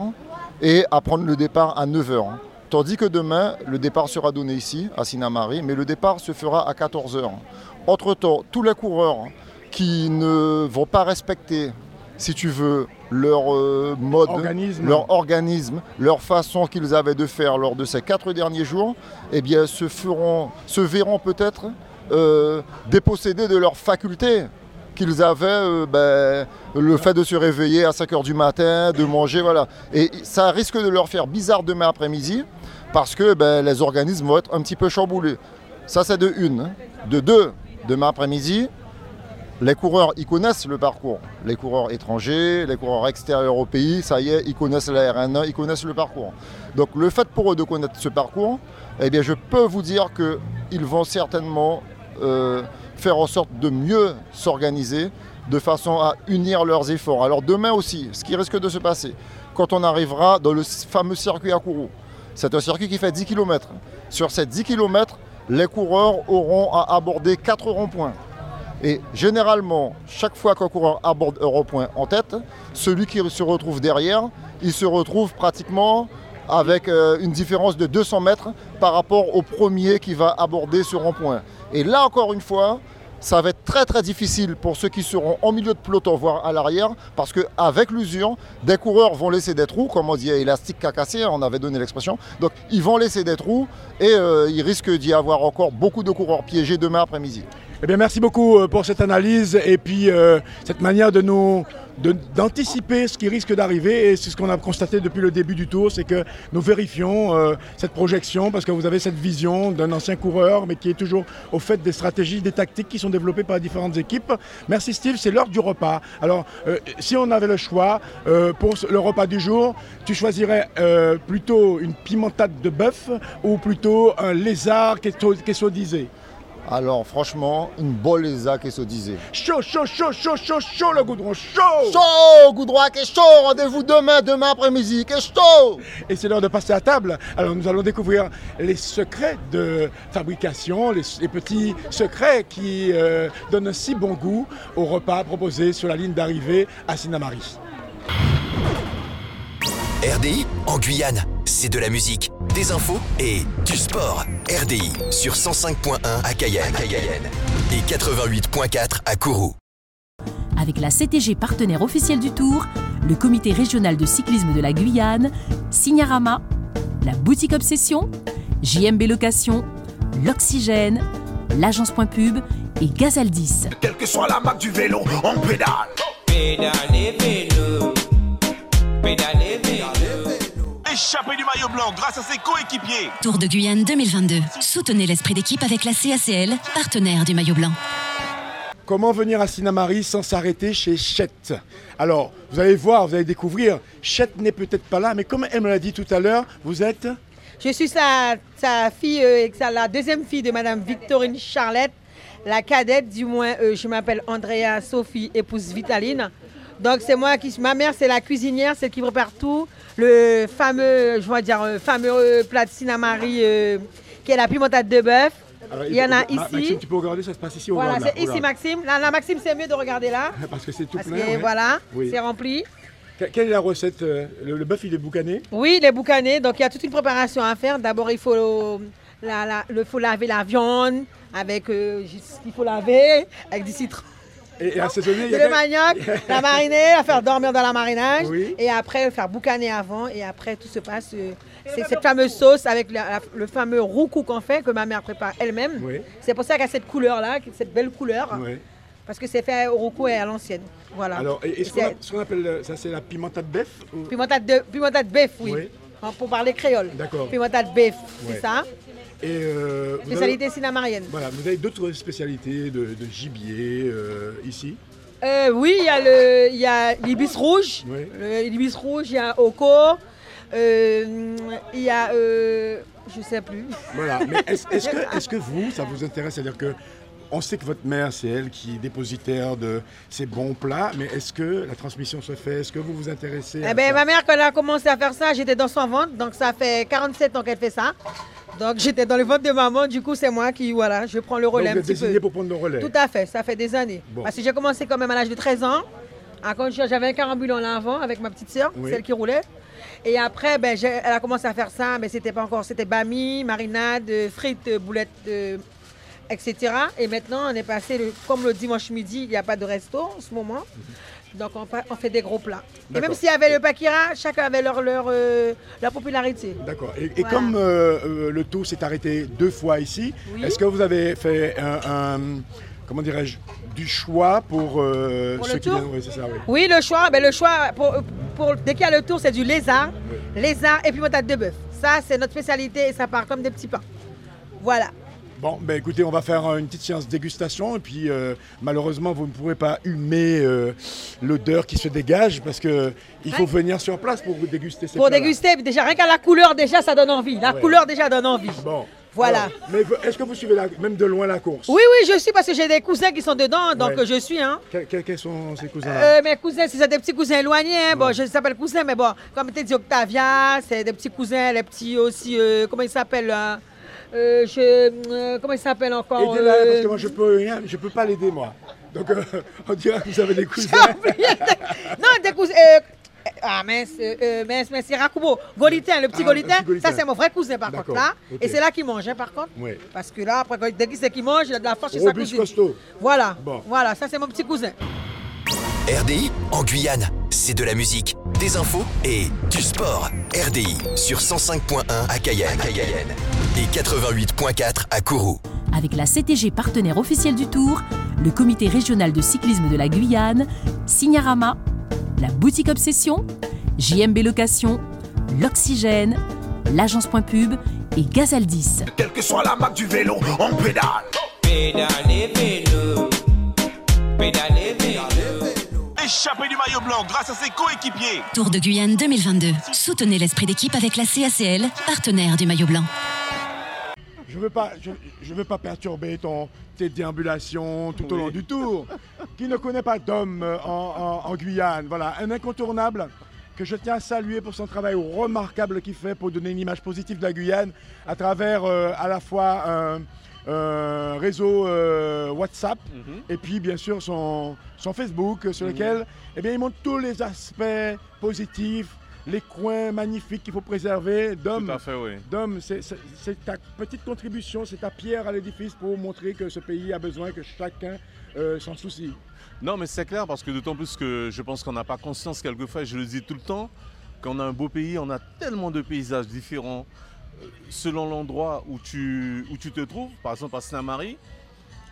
et à prendre le départ à 9h. Tandis que demain, le départ sera donné ici, à Sinamari, mais le départ se fera à 14h. Entre-temps, tous les coureurs qui ne vont pas respecter, si tu veux, leur euh, mode, Organisme. leur organisme, leur façon qu'ils avaient de faire lors de ces quatre derniers jours, eh bien, se, feront, se verront peut-être euh, dépossédés de leurs facultés qu'ils avaient, euh, ben, le fait de se réveiller à 5h du matin, de manger, voilà. Et ça risque de leur faire bizarre demain après-midi, parce que ben, les organismes vont être un petit peu chamboulés. Ça, c'est de une. hein. De deux, demain après-midi, les coureurs, ils connaissent le parcours. Les coureurs étrangers, les coureurs extérieurs au pays, ça y est, ils connaissent la RN1, ils connaissent le parcours. Donc le fait pour eux de connaître ce parcours, eh bien, je peux vous dire qu'ils vont certainement euh, faire en sorte de mieux s'organiser, de façon à unir leurs efforts. Alors demain aussi, ce qui risque de se passer, quand on arrivera dans le fameux circuit à Kourou, c'est un circuit qui fait 10 km. Sur ces 10 km, les coureurs auront à aborder 4 ronds-points. Et généralement, chaque fois qu'un coureur aborde un rond-point en tête, celui qui se retrouve derrière, il se retrouve pratiquement avec euh, une différence de 200 mètres par rapport au premier qui va aborder ce rond-point. Et là encore une fois, ça va être très très difficile pour ceux qui seront en milieu de peloton, voire à l'arrière, parce qu'avec l'usure, des coureurs vont laisser des trous, comme on dit élastique cacassé, on avait donné l'expression. Donc ils vont laisser des trous et euh, il risque d'y avoir encore beaucoup de coureurs piégés demain après-midi. Eh bien, merci beaucoup euh, pour cette analyse et puis euh, cette manière de nous d'anticiper ce qui risque d'arriver et c'est ce qu'on a constaté depuis le début du tour, c'est que nous vérifions euh, cette projection parce que vous avez cette vision d'un ancien coureur mais qui est toujours au fait des stratégies, des tactiques qui sont développées par différentes équipes. Merci Steve, c'est l'heure du repas. Alors si on avait le choix pour le repas du jour, tu choisirais plutôt une pimentade de bœuf ou plutôt un lézard queso- quesodisé Alors franchement, une boléza qui se disait. Chaud, chaud, chaud, chaud, chaud, chaud le goudron, chaud Chaud, Goudroy, qui est chaud, rendez-vous demain, demain après-midi, qui est chaud Et c'est l'heure de passer à table. Alors nous allons découvrir les secrets de fabrication, les, les petits secrets qui euh, donnent un si bon goût au repas proposé sur la ligne d'arrivée à Sinamari. RDI en Guyane, c'est de la musique, des infos et du sport. RDI sur 105.1 à Cayenne, et 88.4 à Kourou. Avec la CTG partenaire officielle du Tour, le comité régional de cyclisme de la Guyane, Signarama, la boutique Obsession, JMB Location, l'Oxygène, l'agence Point Pub et Gazaldis. Quelle que soit la marque du vélo, on pédale. Pédalez vélo, pédalez vélo. Échappé du maillot blanc grâce à ses coéquipiers. Tour de Guyane 2022. Soutenez l'esprit d'équipe avec la CACL, partenaire du maillot blanc. Comment venir à Sinamari sans s'arrêter chez Chet? Alors, vous allez voir, vous allez découvrir, Chet n'est peut-être pas là, mais comme elle me l'a dit tout à l'heure, vous êtes? Je suis sa, sa fille, euh, la deuxième fille de Madame Victorine Charlotte, la cadette, du moins, euh, je m'appelle Andrea Sophie, épouse Vitaline. Donc c'est moi qui, ma mère c'est la cuisinière, celle qui prépare tout, le fameux, je vais dire, euh, fameux plat de Sinamari euh, qui est la pimentade de bœuf. Alors, Il y en a ici. Maxime, tu peux regarder, ça se passe ici au Voilà, c'est ici. Maxime. Là, là, Maxime, c'est mieux de regarder là. [LAUGHS] Parce que c'est tout Parce plein. que ouais. voilà, Oui. c'est rempli. Que- Quelle est la recette euh, Le, le bœuf, il est boucané? Oui, les boucanés. Donc, il y a toute une préparation à faire. D'abord, il faut, la, la- le, faut laver la viande avec euh, qu'il faut laver, avec du citron. Et, et assaisonner, il y a Le manioc, [LAUGHS] la mariner, la faire dormir dans la marinage. Oui. Et après, faire boucaner avant. Et après, tout se passe. euh, c'est cette fameuse sauce avec la- la- le fameux roucou qu'on fait, que ma mère prépare elle-même. Oui. C'est pour ça qu'elle a cette couleur-là, cette belle couleur. Oui. Parce que c'est fait au roucou et à l'ancienne. Voilà. Alors, et, et ce qu'on appelle, euh, ça c'est la pimentade bœuf ou- Pimentade de, pimentade bœuf, oui. Oui. Pour parler créole. D'accord. Pimentade bœuf, Ouais. c'est ça? Et euh, Spécialité sinamarienne. voilà, vous avez d'autres spécialités de, de gibier euh, ici Euh, oui, il y a le, il y a l'ibis rouge. Oui. Le- L'ibis rouge, il y a Oko. Il y a, je sais plus. Voilà. Mais est-ce est-ce que, [LAUGHS] est que vous, ça vous intéresse C'est-à-dire que On sait que votre mère, c'est elle qui est dépositaire de ces bons plats, mais est-ce que la transmission se fait? Est-ce que vous vous intéressez à Eh ça? ma mère, quand elle a commencé à faire ça, j'étais dans son ventre. Donc, ça fait 47 ans qu'elle fait ça. Donc, j'étais dans le ventre de maman. Du coup, c'est moi qui, voilà, je prends le relais un petit peu. pour prendre le relais? Tout à fait, ça fait des années. Bon. Parce que j'ai commencé quand même à l'âge de 13 ans. À j'avais un carambulant là avant avec ma petite sœur, Oui. celle qui roulait. Et après, ben, elle a commencé à faire ça, mais c'était pas encore, c'était bami, marinade, frites, boulettes, euh, etc. Et maintenant, on est passé, le- comme le dimanche midi, il n'y a pas de resto en ce moment. Donc, on, fait des gros plats. Et même s'il y avait le Pakira, chacun avait leur, leur, euh, leur popularité. D'accord. Et, et Voilà. comme euh, euh, le tour s'est arrêté deux fois ici, Oui. est-ce que vous avez fait un, un- comment dirais-je, du choix pour, euh, Pour ceux qui viennent Oui, ça, oui. Oui, le choix, ben, le choix pour, pour- dès qu'il y a le tour, c'est du lézard, lézard et puis patate de bœuf. Ça, c'est notre spécialité et ça part comme des petits pains. Voilà. Bon, ben écoutez, on va faire euh, une petite séance dégustation et puis euh, malheureusement, vous ne pourrez pas humer euh, l'odeur qui se dégage parce que il faut venir sur place pour vous déguster ces Pour déguster, déjà, rien qu'à la couleur, déjà, ça donne envie. La Ouais. couleur, déjà, donne envie. Bon. Voilà. Alors, mais est-ce que vous suivez la- même de loin la course? Oui, oui, je suis parce que j'ai des cousins qui sont dedans, donc Ouais. je suis. Hein. Que- que- Quels sont ces cousins-là? Euh, mes cousins, si c'est des petits cousins éloignés, hein, bon, je s'appelle cousin, mais bon, comme tu dit Octavia, c'est des petits cousins, les petits aussi, euh, comment ils s'appellent là Euh, je, euh, Comment ils s'appellent encore Aidez-la euh, parce que moi je peux rien, je peux pas l'aider moi. Donc euh, [LAUGHS] on dirait que vous avez des cousins. Non, des cousins. ah mince, mince, mince, c'est Rakubo. Golitin, le petit Ah, Golitin. ça c'est mon vrai cousin par contre là. Et c'est là qu'il mange hein, par contre. Oui. Parce que là, après, dès qu'il sait qu'il mange, il a de la force chez sa cousine. costaud. Voilà, Bon. voilà, ça c'est mon petit cousin. RDI en Guyane, c'est de la musique, des infos et du sport. RDI sur 105.1 à Cayenne, et 88.4 à Kourou. Avec la CTG partenaire officielle du Tour, le comité régional de cyclisme de la Guyane, Signarama, la boutique Obsession, JMB Location, l'Oxygène, l'agence Point Pub et Gazaldis. Quelle que soit la marque du vélo, on pédale. Vélo, pédalez vélo. Échappé du maillot blanc grâce à ses coéquipiers. Tour de Guyane 2022. Soutenez l'esprit d'équipe avec la CACL, partenaire du maillot blanc. Je veux pas, je, je veux pas perturber ton tes déambulations tout au long du tour. Qui ne connaît pas d'homme euh, en, en- en Guyane Voilà, un incontournable que je tiens à saluer pour son travail remarquable qu'il fait pour donner une image positive de la Guyane à travers euh, à la fois un réseau euh, WhatsApp et puis bien sûr son, son Facebook euh, sur Mhm. lequel eh bien, il montre tous les aspects positifs, les coins magnifiques qu'il faut préserver. Dom, oui. Dom, c'est ta petite contribution, c'est ta pierre à l'édifice pour montrer que ce pays a besoin que chacun euh, s'en soucie. Non, mais c'est clair parce que d'autant plus que je pense qu'on n'a pas conscience quelquefois, et je le dis tout le temps, qu'on a un beau pays, on a tellement de paysages différents euh, selon l'endroit où tu, te trouves. Par exemple, à Saint-Marie,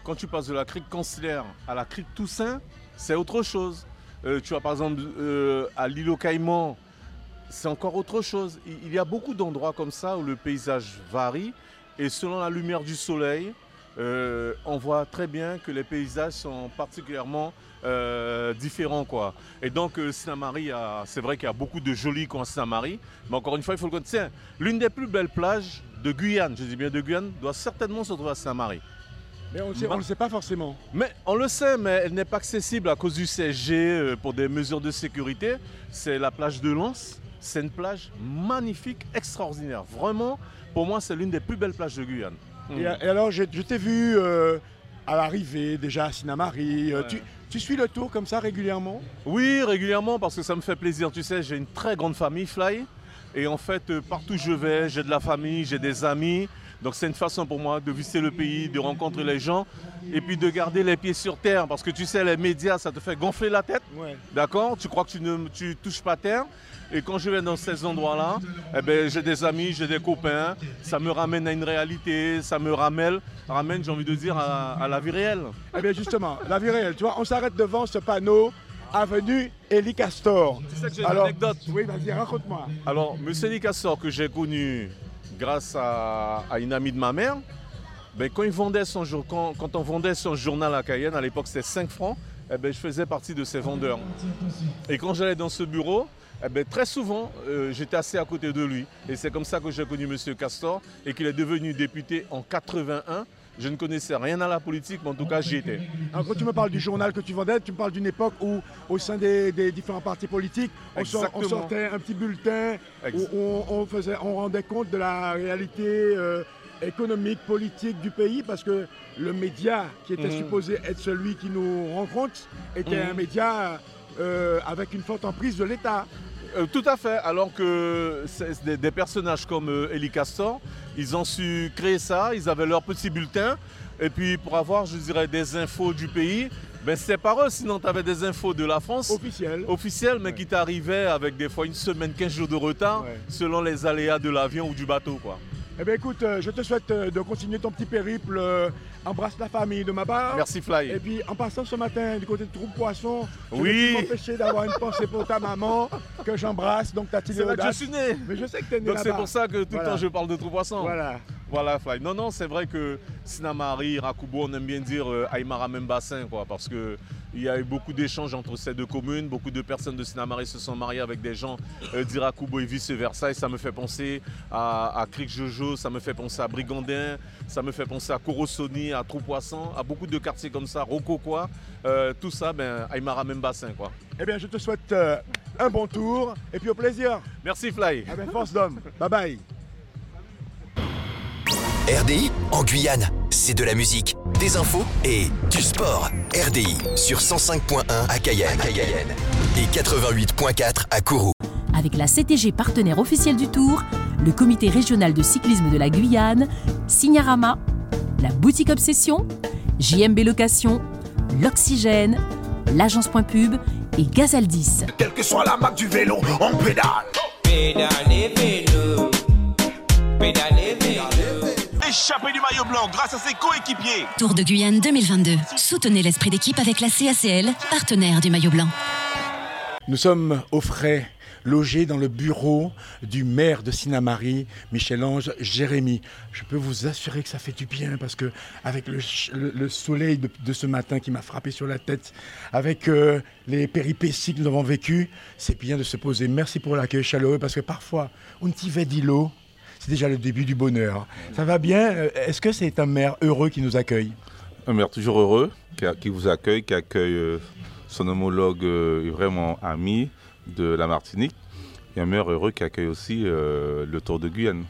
quand tu passes de la crique Consilaire à la crique Toussaint, c'est autre chose. Euh, tu vas par exemple euh, à l'île aux Caïmans, c'est encore autre chose. Il y a beaucoup d'endroits comme ça où le paysage varie et selon la lumière du soleil, euh, on voit très bien que les paysages sont particulièrement euh, différents. Quoi. Et donc, euh, Saint-Marie, c'est vrai qu'il y a beaucoup de jolis coins à Saint-Marie, mais encore une fois, il faut le connaître. L'une des plus belles plages de Guyane, je dis bien de Guyane, doit certainement se trouver à Saint-Marie. Mais on ne le sait pas forcément. Mais on le sait, mais elle n'est pas accessible à cause du CSG pour des mesures de sécurité. C'est la plage de Lens. C'est une plage magnifique, extraordinaire. Vraiment, pour moi, c'est l'une des plus belles plages de Guyane. Et, et alors, je, je t'ai vu euh, à l'arrivée déjà à Sinamari. euh, Ouais. tu, tu suis le tour comme ça régulièrement? Oui, régulièrement, parce que ça me fait plaisir. Tu sais, j'ai une très grande famille Fly. Et en fait, euh, partout où je vais, j'ai de la famille, j'ai des amis. Donc c'est une façon pour moi de visiter le pays, de rencontrer les gens et puis de garder les pieds sur terre. Parce que tu sais, les médias, ça te fait gonfler la tête. Ouais. D'accord? Tu crois que tu ne tu touches pas terre. Et quand je vais dans ces endroits-là, eh ben, j'ai des amis, j'ai des copains. Ça me ramène à une réalité, ça me ramène, ramène j'ai envie de dire, à, à la vie réelle. Eh bien justement, la vie réelle, tu vois, on s'arrête devant ce panneau Avenue Elie Castor. Tu sais que j'ai une anecdote. Oui, vas-y, raconte-moi. Alors, M. Licassor, que j'ai connu grâce à, une amie de ma mère, ben, quand on vendait son journal à Cayenne, à l'époque c'était 5 francs, eh ben, je faisais partie de ces vendeurs. Et quand j'allais dans ce bureau, eh ben, très souvent, euh, j'étais assis à côté de lui. Et c'est comme ça que j'ai connu M. Castor et qu'il est devenu député en 81 Je ne connaissais rien à la politique, mais en tout cas, j'y étais. Alors quand tu me parles du journal que tu vendais, tu me parles d'une époque où, au sein des, des différents partis politiques, on, sort- on Exactement. sortait un petit bulletin où on, on faisait, on rendait compte de la réalité euh, économique, politique du pays, parce que le média qui était Mhm. supposé être celui qui nous rencontre était Mhm. un média euh, avec une forte emprise de l'État. Euh, tout à fait, alors que des, des personnages comme euh, Elie Castor, ils ont su créer ça, ils avaient leur petit bulletin, et puis pour avoir, je dirais, des infos du pays, ben c'est par eux, sinon tu avais des infos de la France. Officielles. Officielles, mais qui t'arrivaient avec des fois une semaine, 15 jours de retard, selon les aléas de l'avion ou du bateau. quoi. Eh bien écoute, euh, je te souhaite euh, de continuer ton petit périple. Embrasse la famille de ma part. Merci, Fly. Et puis en passant ce matin du côté de Troupe Poisson, je Oui. m'empêcher d'avoir une pensée pour ta maman que j'embrasse. Donc ta C'est là que je suis né. Mais je sais que tu es né Donc c'est pour ça que tout Voilà. le temps je parle de trou poisson. Voilà. Voilà, Fly. Non, non, c'est vrai que Sinamari, Rakubo, on aime bien dire euh, Aymara même bassin, quoi, parce que il y a eu beaucoup d'échanges entre ces deux communes. Beaucoup de personnes de Sinamari se sont mariées avec des gens euh, d'Irakubo et vice-versa. Et ça me fait penser à, à Cric Jojo, ça me fait penser à Brigandin, ça me fait penser à À Trou-Poisson, à beaucoup de quartiers comme ça, Rocoquois. Euh, tout ça, ben, Aymara même bassin, quoi. Eh bien je te souhaite euh, un bon tour et puis au plaisir. Merci, Fly. Eh bien, force d'homme. Bye bye. RDI en Guyane, c'est de la musique, des infos et du sport. RDI sur 105.1 à Cayenne, et 88.4 à Kourou. Avec la CTG partenaire officielle du Tour, le comité régional de cyclisme de la Guyane, Signarama, la boutique Obsession, JMB Location, l'Oxygène, l'agence Point Pub et Gazaldis. Quelle que soit la marque du vélo, on pédale. Pédalez vélo, pédalez vélo. Échappé du maillot blanc grâce à ses coéquipiers. Tour de Guyane 2022. Soutenez l'esprit d'équipe avec la CACL, partenaire du maillot blanc. Nous sommes au frais, logés dans le bureau du maire de Sinamari, Michel-Ange Jérémy. Je peux vous assurer que ça fait du bien parce que avec le, soleil de, ce matin qui m'a frappé sur la tête, avec euh, les péripéties que nous avons vécues, c'est bien de se poser. Merci pour l'accueil chaleureux parce que parfois, un petit d'îlot, c'est déjà le début du bonheur. Ça va bien? Euh, Est-ce que c'est un maire heureux qui nous accueille? Un maire toujours heureux, qui, qui vous accueille, qui accueille euh, son homologue vraiment ami de la Martinique. Et un maire heureux qui accueille aussi euh, le Tour de Guyane.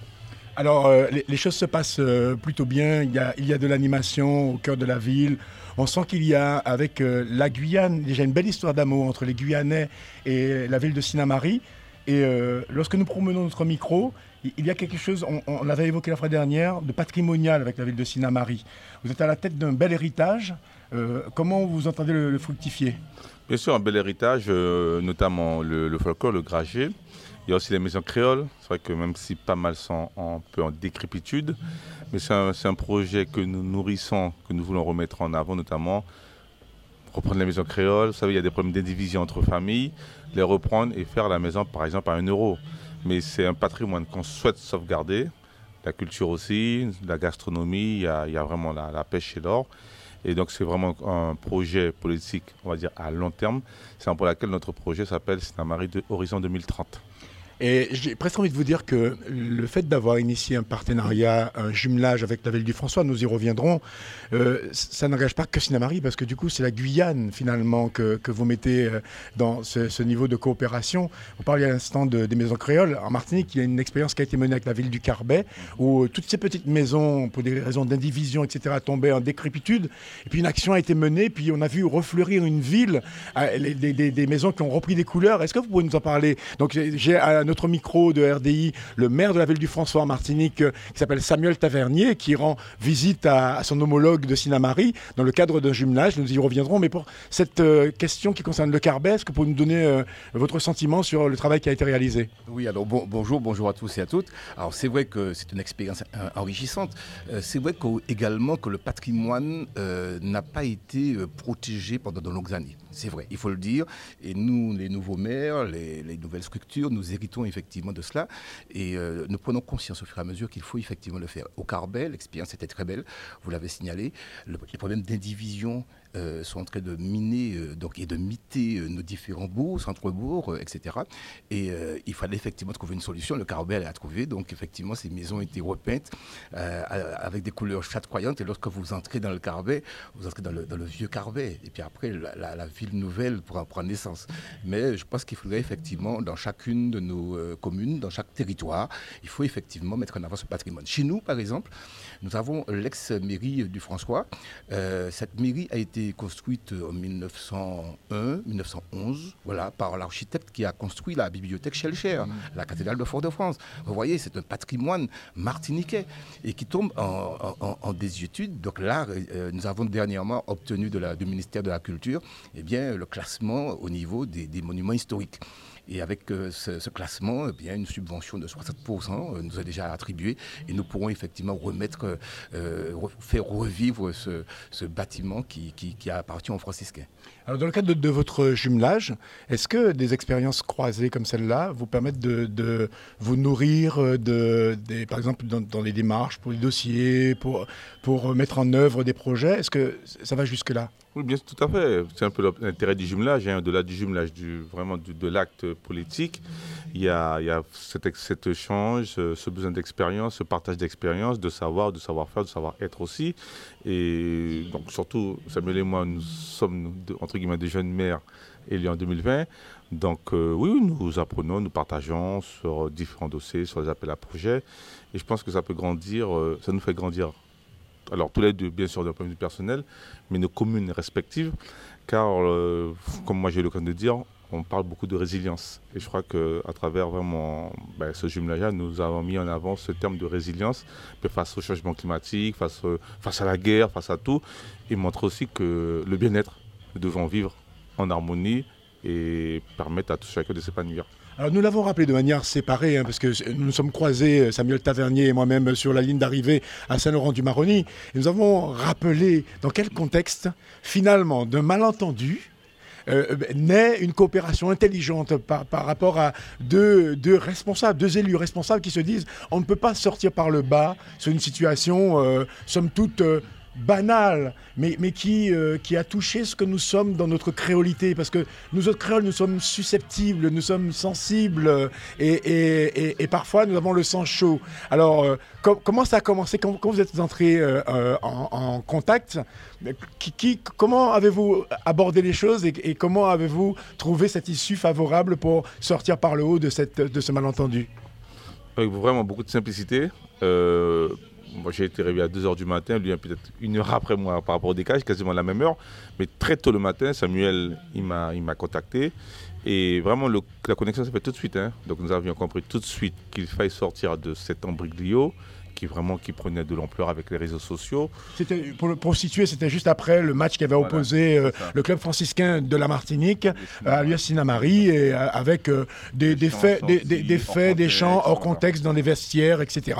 Alors, euh, les, choses se passent euh, plutôt bien. Il y, a, il y a de l'animation au cœur de la ville. On sent qu'il y a, avec la Guyane, déjà une belle histoire d'amour entre les Guyanais et la ville de Sinamari. Et lorsque nous promenons notre micro, il il y a quelque chose, on, on l'avait évoqué la fois dernière, de patrimonial avec la ville de Sinamari. Vous êtes à la tête d'un bel héritage. Euh, comment vous entendez le, fructifier? Bien sûr, un bel héritage, euh, notamment le, folklore, le graget. Il y a aussi les maisons créoles. C'est vrai que même si pas mal sont un peu en décrépitude, mais c'est un, projet que nous nourrissons, que nous voulons remettre en avant, notamment reprendre les maisons créoles. Vous savez, il y a des problèmes d'indivision entre familles, les reprendre et faire la maison, par exemple, à un euro. Mais c'est un patrimoine qu'on souhaite sauvegarder. La culture aussi, la gastronomie, il y a, il y a vraiment la, la pêche et l'or. Et donc c'est vraiment un projet politique, on va dire, à long terme. C'est pour laquelle notre projet s'appelle Sinamari de Horizon 2030. Et j'ai presque envie de vous dire que le fait d'avoir initié un partenariat, un jumelage avec la ville du François, nous y reviendrons, euh, ça n'engage pas que Sinamari, parce que du coup, c'est la Guyane, finalement, que, que vous mettez euh, dans ce, niveau de coopération. Vous parliez à l'instant de- des maisons créoles. En Martinique, il y a une expérience qui a été menée avec la ville du Carbet, où euh, toutes ces petites maisons, pour des raisons d'indivision, etc., tombaient en décrépitude. Et puis une action a été menée, puis on a vu refleurir une ville, des, maisons qui ont repris des couleurs. Est-ce que vous pouvez nous en parler? Donc j'ai à notre micro de RDI le maire de la ville du François en Martinique, euh, qui s'appelle Samuel Tavernier, qui rend visite à, son homologue de Sinamari dans le cadre d'un jumelage. Nous y reviendrons. Mais pour cette euh, question qui concerne le Carbet, est-ce que vous nous donner euh, votre sentiment sur le travail qui a été réalisé? Oui, alors bon- bonjour, bonjour à tous et à toutes. Alors c'est vrai que c'est une expérience enrichissante. C'est vrai qu'au- également que le patrimoine n'a pas été protégé pendant de longues années. C'est vrai, il faut le dire. Et nous, les nouveaux maires, les, les nouvelles structures, nous héritons effectivement de cela et euh, nous prenons conscience au fur et à mesure qu'il faut effectivement le faire. Au Carbet, l'expérience était très belle, vous l'avez signalé. Le- les problèmes d'indivision euh, sont en train de miner euh, donc, et de miter euh, nos différents bourgs, centres-bourgs, etc. Et il fallait effectivement trouver une solution. Le Carbet elle a trouvé. Donc effectivement, ces maisons ont été repeintes avec des couleurs chatoyantes. Et lorsque vous entrez dans le Carbet, vous entrez dans le, vieux Carbet. Et puis après, la, ville nouvelle pourra prendre naissance. Mais je pense qu'il faudrait effectivement, dans chacune de nos communes, dans chaque territoire, il faut effectivement mettre en avant ce patrimoine. Chez nous, par exemple, nous avons l'ex-mairie du François. Cette mairie a été construite en 1901, 1911, voilà, par l'architecte qui a construit la bibliothèque Schellcher, la cathédrale de Fort-de-France. Vous voyez, c'est un patrimoine martiniquais et qui tombe en, en- en désuétude. Donc là, euh, nous avons dernièrement obtenu de la- du ministère de la Culture eh bien, le classement au niveau des, des monuments historiques. Et avec euh, ce, classement, eh bien, une subvention de 60% euh, nous est déjà attribuée et nous pourrons effectivement remettre, euh, re- faire revivre ce, bâtiment qui, qui- qui appartient aux franciscains. Alors, dans le cadre de, votre jumelage, est-ce que des expériences croisées comme celle-là vous permettent de, vous nourrir, de, par exemple, dans, les démarches, pour les dossiers, pour mettre en œuvre des projets? Est-ce que ça va jusque-là? Oui, bien tout à fait. C'est un peu l'intérêt du jumelage. hein. Au-delà du jumelage, vraiment de l'acte politique, il y a, il y cet, échange, ce, ce besoin d'expérience, ce partage d'expérience, de savoir, de savoir-faire, de savoir-être aussi. Et donc, surtout, Samuel et moi, nous sommes, entre guillemets, des jeunes maires élus en 2020. Donc, euh, oui, nous apprenons, nous partageons sur différents dossiers, sur les appels à projets. Et je pense que ça peut grandir, euh, ça nous fait grandir alors tous les deux, bien sûr, d'un point de vue personnel, mais nos communes respectives, car, euh, comme moi j'ai eu l'occasion de dire, on parle beaucoup de résilience. Et je crois qu'à travers vraiment ben, ce jumelage nous avons mis en avant ce terme de résilience mais face au changement climatique, face, euh, face à la guerre, face à tout, et montre aussi que le bien-être, nous devons vivre en harmonie et permettre à tout chacun de s'épanouir. Alors nous l'avons rappelé de manière séparée, hein, parce que nous nous sommes croisés, euh, Samuel Tavernier et moi-même, sur la ligne d'arrivée à Saint-Laurent-du-Maroni. Et nous avons rappelé dans quel contexte, finalement, d'un malentendu, euh, naît une coopération intelligente par, par rapport à deux, deux responsables, deux élus responsables qui se disent on ne peut pas sortir par le bas sur une situation, euh, somme toute, euh, banale, mais, mais qui, euh, qui a touché ce que nous sommes dans notre créolité. Parce que nous autres créoles, nous sommes susceptibles, nous sommes sensibles, euh, et, et- et- parfois nous avons le sang chaud. Alors, euh, com- comment ça a commencé? Quand, vous êtes euh, en, contact, comment avez-vous abordé les choses et, et comment avez-vous trouvé cette issue favorable pour sortir par le haut de, cette, de ce malentendu? Avec vraiment beaucoup de simplicité. Moi, j'ai été réveillé à 2h du matin, lui peut-être une heure après moi par rapport au décalage, quasiment la même heure. Mais très tôt le matin, Samuel, il m'a, contacté. Et vraiment, la connexion s'est faite tout de suite. hein. Donc nous avions compris tout de suite qu'il fallait sortir de cet embriglio qui vraiment qui prenait de l'ampleur avec les réseaux sociaux. C'était, pour, le- pour situer, c'était juste après le match qui avait Voilà, opposé euh, le club franciscain de la Martinique euh, à l'US Sinamari, et, euh, avec euh, des, des faits, des, des- des faits, des chants hors contexte dans les vestiaires, etc.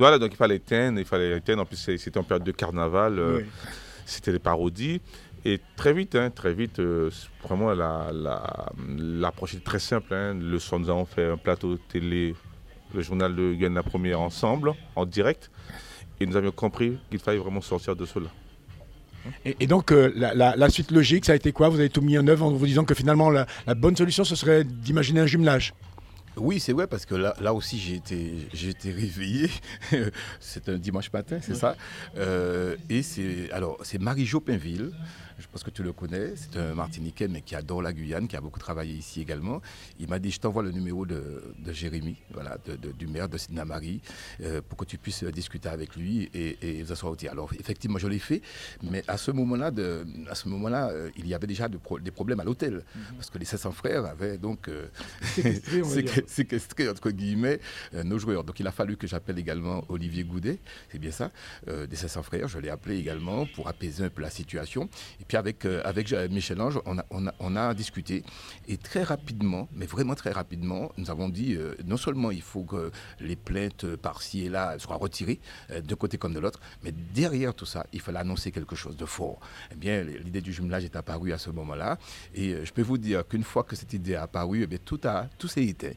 Voilà, donc il fallait éteindre, il fallait éteindre. En plus, c'était en période de carnaval, euh, Oui. c'était les parodies. Et très vite, hein, très vite, euh, vraiment la- la- l'approche est très simple. hein. Le soir, nous avons fait un plateau télé, le journal de Guyane la première ensemble, en direct. Et nous avions compris qu'il fallait vraiment sortir de cela. Et, et donc, euh, la, la- la suite logique, ça a été quoi? Vous avez tout mis en œuvre en vous disant que finalement, la, la bonne solution, ce serait d'imaginer un jumelage? Oui, c'est vrai, parce que là, là aussi, j'ai été, j'ai été réveillé. [LAUGHS] c'est un dimanche matin, c'est ça? Euh, et c'est, alors, c'est Marie-Jo Pinville. Je pense que tu le connais. C'est un Martiniquais, mais qui adore la Guyane, qui a beaucoup travaillé ici également. Il m'a dit Je t'envoie le numéro de, de Jérémy, voilà, de- de- du maire de Sidney-Marie, euh, pour que tu puisses discuter avec lui et, et vous asseoir au thé. Alors, effectivement, je l'ai fait. Mais à ce moment-là, à ce moment-là euh, il y avait déjà de pro- des problèmes à l'hôtel. Parce que les 700 frères avaient donc. euh, [LAUGHS] [LAUGHS] Séquestré, entre guillemets euh, nos joueurs. Donc il a fallu que j'appelle également Olivier Goudet, c'est bien ça, euh, des 500 frères. Je l'ai appelé également pour apaiser un peu la situation. Et puis avec, euh, euh, Michel Ange, on a, discuté. Et très rapidement, mais vraiment très rapidement, nous avons dit euh, non seulement il faut que les plaintes par-ci et là soient retirées, d'un côté comme de l'autre, mais derrière tout ça, il fallait annoncer quelque chose de fort. Eh bien, l'idée du jumelage est apparue à ce moment-là. Et je peux vous dire qu'une fois que cette idée est apparue, eh tout, a, tout s'est éteint.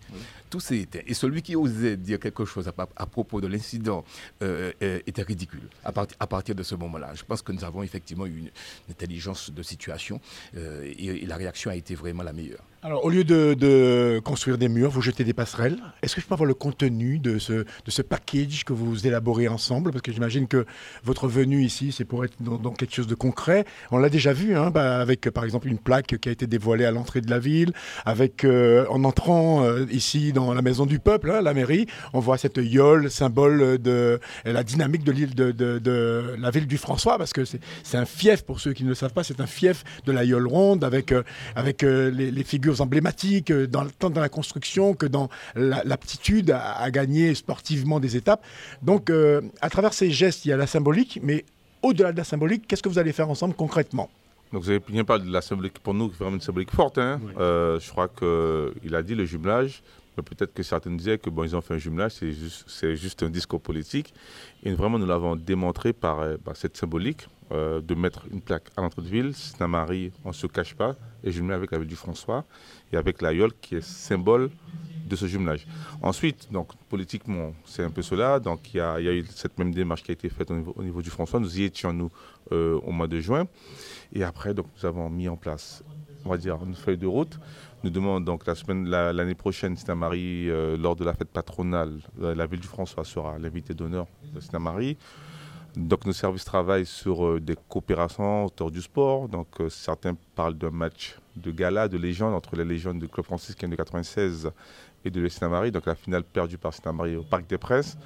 Tout. Et celui qui osait dire quelque chose à, propos de l'incident euh, euh, était ridicule à, part- à partir de ce moment-là. Je pense que nous avons effectivement eu une, une intelligence de situation euh, et la réaction a été vraiment la meilleure. Alors, au lieu de, construire des murs, vous jetez des passerelles. Est-ce que je peux avoir le contenu de ce, package que vous élaborez ensemble? Parce que j'imagine que votre venue ici, c'est pour être dans, quelque chose de concret. On l'a déjà vu, hein, bah, avec par exemple une plaque qui a été dévoilée à l'entrée de la ville, avec euh, en entrant euh, ici dans la maison du peuple, hein, la mairie, on voit cette yole, symbole de la dynamique de l'île de, la ville du François, parce que c'est un fief pour ceux qui ne le savent pas, c'est un fief de la yole ronde avec, euh, avec les figures emblématiques, euh, dans, tant dans la construction que dans la- l'aptitude à, à gagner sportivement des étapes. Donc, euh, à travers ces gestes, il y a la symbolique, mais au-delà de la symbolique, qu'est-ce que vous allez faire ensemble concrètement? Donc vous avez bien parlé de la symbolique pour nous, qui est vraiment une symbolique forte. hein. Euh, je crois qu'il a dit le jumelage, mais peut-être que certains disaient que bon, ils ont fait un jumelage, c'est juste, un discours politique. Et vraiment, nous l'avons démontré par, par cette symbolique euh, de mettre une plaque à l'entrée de ville, Saint-Marie, on ne se cache pas, et jumelé avec la ville du François et avec l'aïeul qui est symbole de ce jumelage. Ensuite, donc politiquement, c'est un peu cela. Donc il y, a, eu cette même démarche qui a été faite au niveau, au niveau du François. Nous y étions nous euh, au mois de juin. Et après, donc nous avons mis en place, on va dire, une feuille de route. Nous demandons donc la semaine, la- l'année prochaine, Saint-Marie, euh, lors de la fête patronale, la ville du François sera l'invité d'honneur de Saint-Marie. Donc nos services travaillent sur euh, des coopérations autour du sport. Donc euh, certains parlent d'un match de gala, de légende entre les légendes du club franciscain de 96 et de Saint-Marie. Donc la finale perdue par Saint-Marie au Parc des Princes.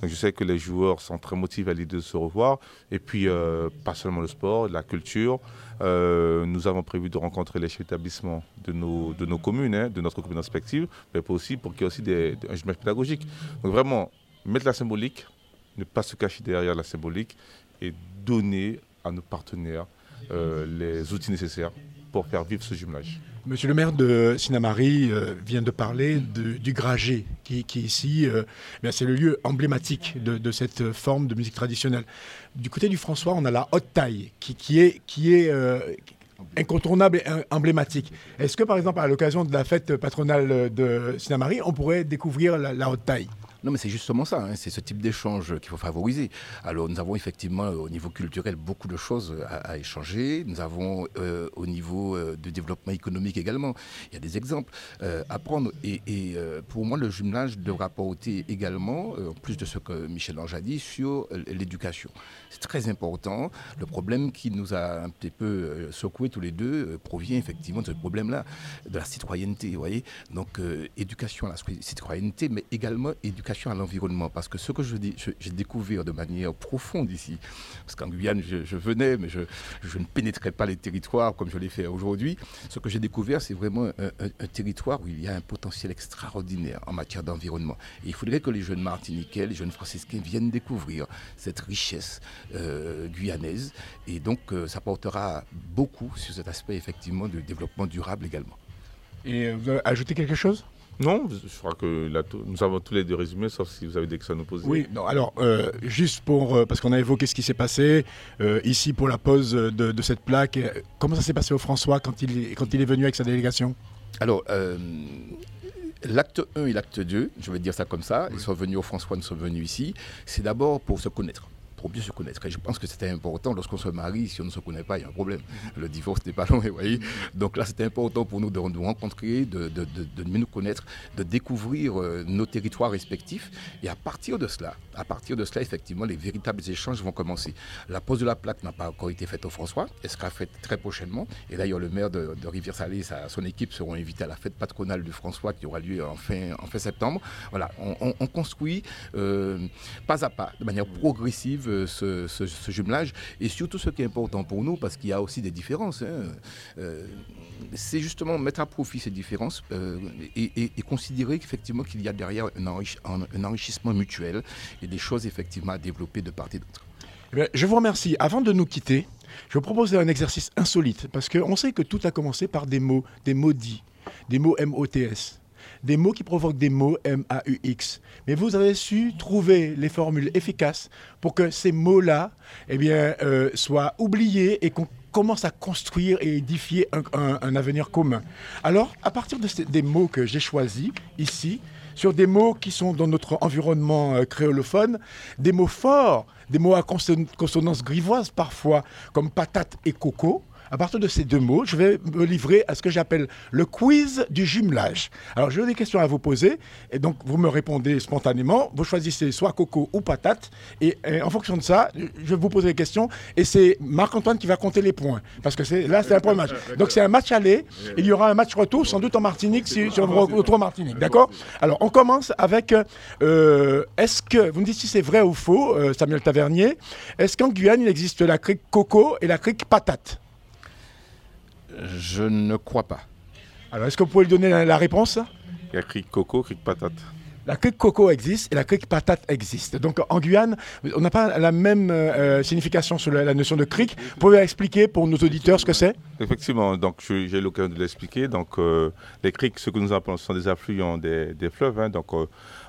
Donc je sais que les joueurs sont très motivés à l'idée de se revoir. Et puis euh, pas seulement le sport, la culture. Nous avons prévu de rencontrer les chefs d'établissement de nos, de nos communes, hein, de notre commune respective, mais aussi pour qu'il y ait aussi des, des- un pédagogique. Donc vraiment, mettre la symbolique, ne pas se cacher derrière la symbolique et donner à nos partenaires euh, les outils nécessaires pour faire vivre ce jumelage. Monsieur le maire de Sinamari euh, vient de parler du Gragé, qui, qui ici, euh, eh c'est le lieu emblématique de, cette forme de musique traditionnelle. Du côté du François, on a la haute taille, qui, est, incontournable et em- emblématique. Est-ce que, par exemple, à l'occasion de la fête patronale de Sinamari, on pourrait découvrir la, la haute taille? Non, mais c'est justement ça, hein, c'est ce type d'échange qu'il faut favoriser. Alors, nous avons effectivement, euh, au niveau culturel, beaucoup de choses à, à échanger. Nous avons, euh, au niveau euh, du développement économique également, il y a des exemples euh, à prendre. Et, euh, pour moi, le jumelage devra porter également, euh, en plus de ce que Michel Ange a dit, sur euh, l'éducation. C'est très important. Le problème qui nous a un petit peu euh, secoués tous les deux euh, provient effectivement de ce problème-là, de la citoyenneté, vous voyez. Donc, euh, éducation à la citoyenneté, mais également éducation à l'environnement. Parce que ce que je j'ai découvert de manière profonde ici, parce qu'en Guyane, je, venais, mais je, je ne pénétrais pas les territoires comme je l'ai fait aujourd'hui. Ce que j'ai découvert, c'est vraiment un, territoire où il y a un potentiel extraordinaire en matière d'environnement. Et il faudrait que les jeunes Martiniquais, les jeunes franciscains viennent découvrir cette richesse euh, guyanaise. Et donc, euh, ça portera beaucoup sur cet aspect, effectivement, du développement durable également. Et euh, vous avez quelque chose? Non, je crois que là, nous avons tous les deux résumés, sauf si vous avez des questions à nous poser. Oui, non, alors, euh, juste pour. euh, parce qu'on a évoqué ce qui s'est passé euh, ici pour la pose de, de cette plaque. Comment ça s'est passé au François quand il, est- quand il est venu avec sa délégation? Alors, euh, l'acte 1 et l'acte 2, je vais dire ça comme ça, ils sont venus au François, nous sommes venus ici, c'est d'abord pour se connaître. Pour mieux se connaître. Et je pense que c'était important lorsqu'on se marie, si on ne se connaît pas, il y a un problème. [LAUGHS] Le divorce n'est pas loin, vous voyez. Donc là, c'était important pour nous de nous rencontrer, de, mieux nous connaître, de découvrir euh, nos territoires respectifs. Et à partir de cela, à partir de cela, effectivement, les véritables échanges vont commencer. La pose de la plaque n'a pas encore été faite au François, elle sera faite très prochainement. Et d'ailleurs, le maire de, Rivière-Salée, sa- son équipe seront invités à la fête patronale du François qui aura lieu en fin, septembre. Voilà, on construit euh, pas à pas, de manière progressive, ce, jumelage. Et surtout, ce qui est important pour nous, parce qu'il y a aussi des différences, hein, euh, c'est justement mettre à profit ces différences euh, et, considérer qu'effectivement qu'il y a derrière un, enrichi- un- un enrichissement mutuel et des choses effectivement à développer de part et d'autre. Eh je vous remercie. Avant de nous quitter, je vous propose un exercice insolite, parce qu'on sait que tout a commencé par des mots, des mots dits, des mots M-O-T-S, des mots qui provoquent des mots M-A-U-X. Mais vous avez su trouver les formules efficaces pour que ces mots-là eh bien, euh, soient oubliés et qu'on commence à construire et édifier un, avenir commun. Alors, à partir des mots que j'ai choisis ici, sur des mots qui sont dans notre environnement euh, créolophone, des mots forts, des mots à conson- consonance grivoise parfois, comme patate et coco. À partir de ces deux mots, je vais me livrer à ce que j'appelle le quiz du jumelage. Alors, j'ai des questions à vous poser, et donc vous me répondez spontanément. Vous choisissez soit coco ou patate, et, et en fonction de ça, je vais vous poser des questions, et c'est Marc-Antoine qui va compter les points, parce que c'est là, c'est un point match. [LAUGHS] Donc, c'est un match aller, il y aura un match retour, sans doute en Martinique, si, vous retrouve en Martinique, d'accord? Alors, on commence avec, euh, est-ce que, vous me dites si c'est vrai ou faux, euh, Samuel Tavernier, est-ce qu'en Guyane, il existe la crique coco et la crique patate? Je ne crois pas. Alors, est-ce que vous pouvez lui donner la, la réponse? Il y a cric coco, cric patate. La crique coco existe et la crique patate existe. Donc en Guyane, on n'a pas la même euh, signification sur la, la notion de crique. Vous pouvez expliquer pour nos auditeurs ce que c'est? Effectivement, donc je- j'ai eu l'occasion de l'expliquer. Donc euh, les criques, ce que nous appelons, ce sont des affluents des, des fleuves. hein. donc euh,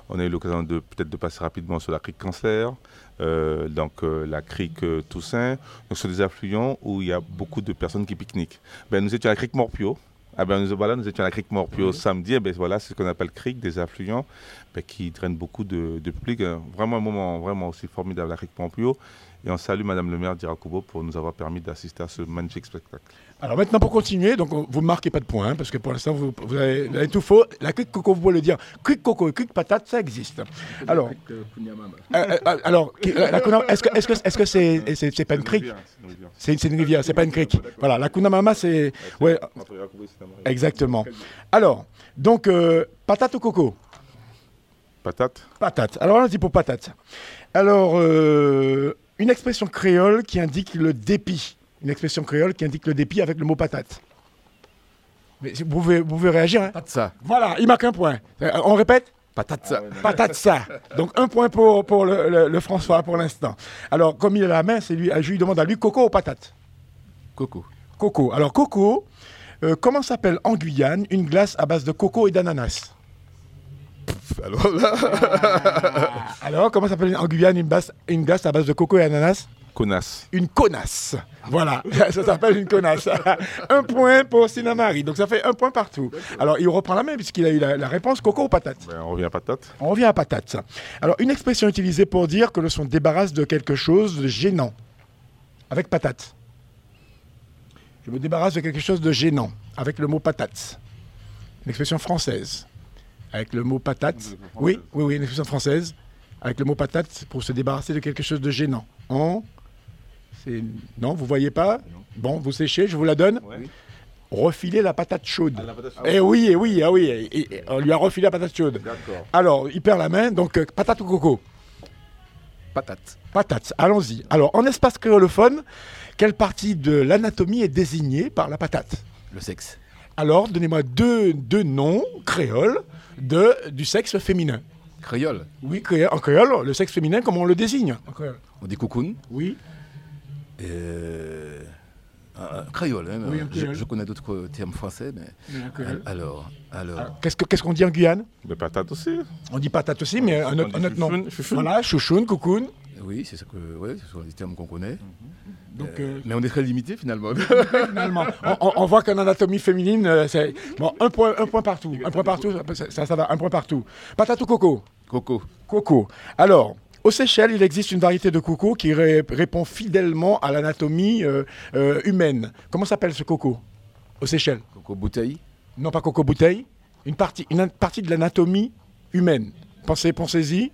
on a eu l'occasion de peut-être de passer rapidement sur la crique Cancer, euh, donc euh, la crique euh, Toussaint. Donc sont des affluents où il y a beaucoup de personnes qui pique-niquent. Ben, nous étions à la crique Morpio. Ah ben, nous, voilà, nous étions à la crique Morpio samedi. Eh ben, voilà, c'est ce qu'on appelle crique, des affluents ben, qui drainent beaucoup de, de public. Vraiment un moment vraiment aussi formidable, la crique Morpio. Et on salue Madame le maire d'Irakubo pour nous avoir permis d'assister à ce magnifique spectacle. Alors maintenant pour continuer, donc on- vous ne marquez pas de points hein, parce que pour l'instant vous, vous avez, vous avez tout faux. La crique coco, vous pouvez le dire. Crique coco et crique patate, ça existe. Alors, euh, alors est-ce que est-ce que est-ce que c'est c'est c'est pas une crique C'est c'est une rivière, c'est pas une crique. Voilà, la Kunamama c'est ouais exactement. Alors donc euh, patate ou coco? Patate. Patate. Alors on dit pour patate. Alors euh, une expression créole qui indique le dépit. Une expression créole qui indique le dépit avec le mot patate. Mais si- vous pouvez, vous pouvez réagir. Hein ça. Voilà, il marque un point. Euh, On répète? Patate ça. Patate ça. Donc un point pour, pour le, le- le François pour l'instant. Alors comme il a la main, c'est lui, je lui demande à lui coco ou patate? Coco. Coco. Alors coco, euh, comment s'appelle en Guyane une glace à base de coco et d'ananas? Alors là. [LAUGHS] Alors comment s'appelle en Guyane une, base- une glace à base de coco et ananas? Connasse. Une connasse. Voilà, [LAUGHS] ça s'appelle une connasse. [LAUGHS] un point pour Sinamari. Donc ça fait un point partout. Alors il reprend la main puisqu'il a eu la, la réponse coco ou patate? Ben, on revient à patate. On revient à patate. Alors une expression utilisée pour dire que l'on se débarrasse de quelque chose de gênant. Avec patate. Je me débarrasse de quelque chose de gênant. Avec le mot patate. Une expression française. Avec le mot patate. Oui, oui, oui, une expression française. Avec le mot patate pour se débarrasser de quelque chose de gênant. En Non, vous voyez pas Bon, vous séchez, je vous la donne. Refiler la patate chaude. Eh oui, eh oui, ah oui, et- et- et on lui a refilé la patate chaude. Alors, il perd la main, donc euh, patate ou coco Patate. Patate, allons-y. Alors, en espace créolophone, quelle partie de l'anatomie est désignée par la patate? Le sexe. Alors, donnez-moi deux, deux noms créoles de, du sexe féminin. Créole. Oui, créole- en créole, le sexe féminin, comment on le désigne en créole On dit cocoon. Oui. Euh, un créole. hein, Oui, un je, créole. je connais d'autres termes français, mais. Oui. Alors, alors. Qu'est-ce que- qu'est-ce qu'on dit en Guyane? Mais patate aussi. On dit patate aussi, mais un autre, On dit un autre nom. chouchoune. Voilà, chouchoune, coucoune. Oui, c'est ça que, ouais, ce sont les termes qu'on connaît. Donc, Euh, euh, mais on est très limité finalement. [LAUGHS] Finalement, on, voit qu'en anatomie féminine, euh, c'est bon, un point, un point partout, un point partout, ça, ça, va, un point partout. Patate ou coco Coco. Coco. Alors, aux Seychelles, il existe une variété de coco qui ré- répond fidèlement à l'anatomie euh, humaine. Comment s'appelle ce coco aux Seychelles? Coco bouteille. Non, pas coco bouteille. Une partie, une partie de l'anatomie humaine. Pensez, pensez-y.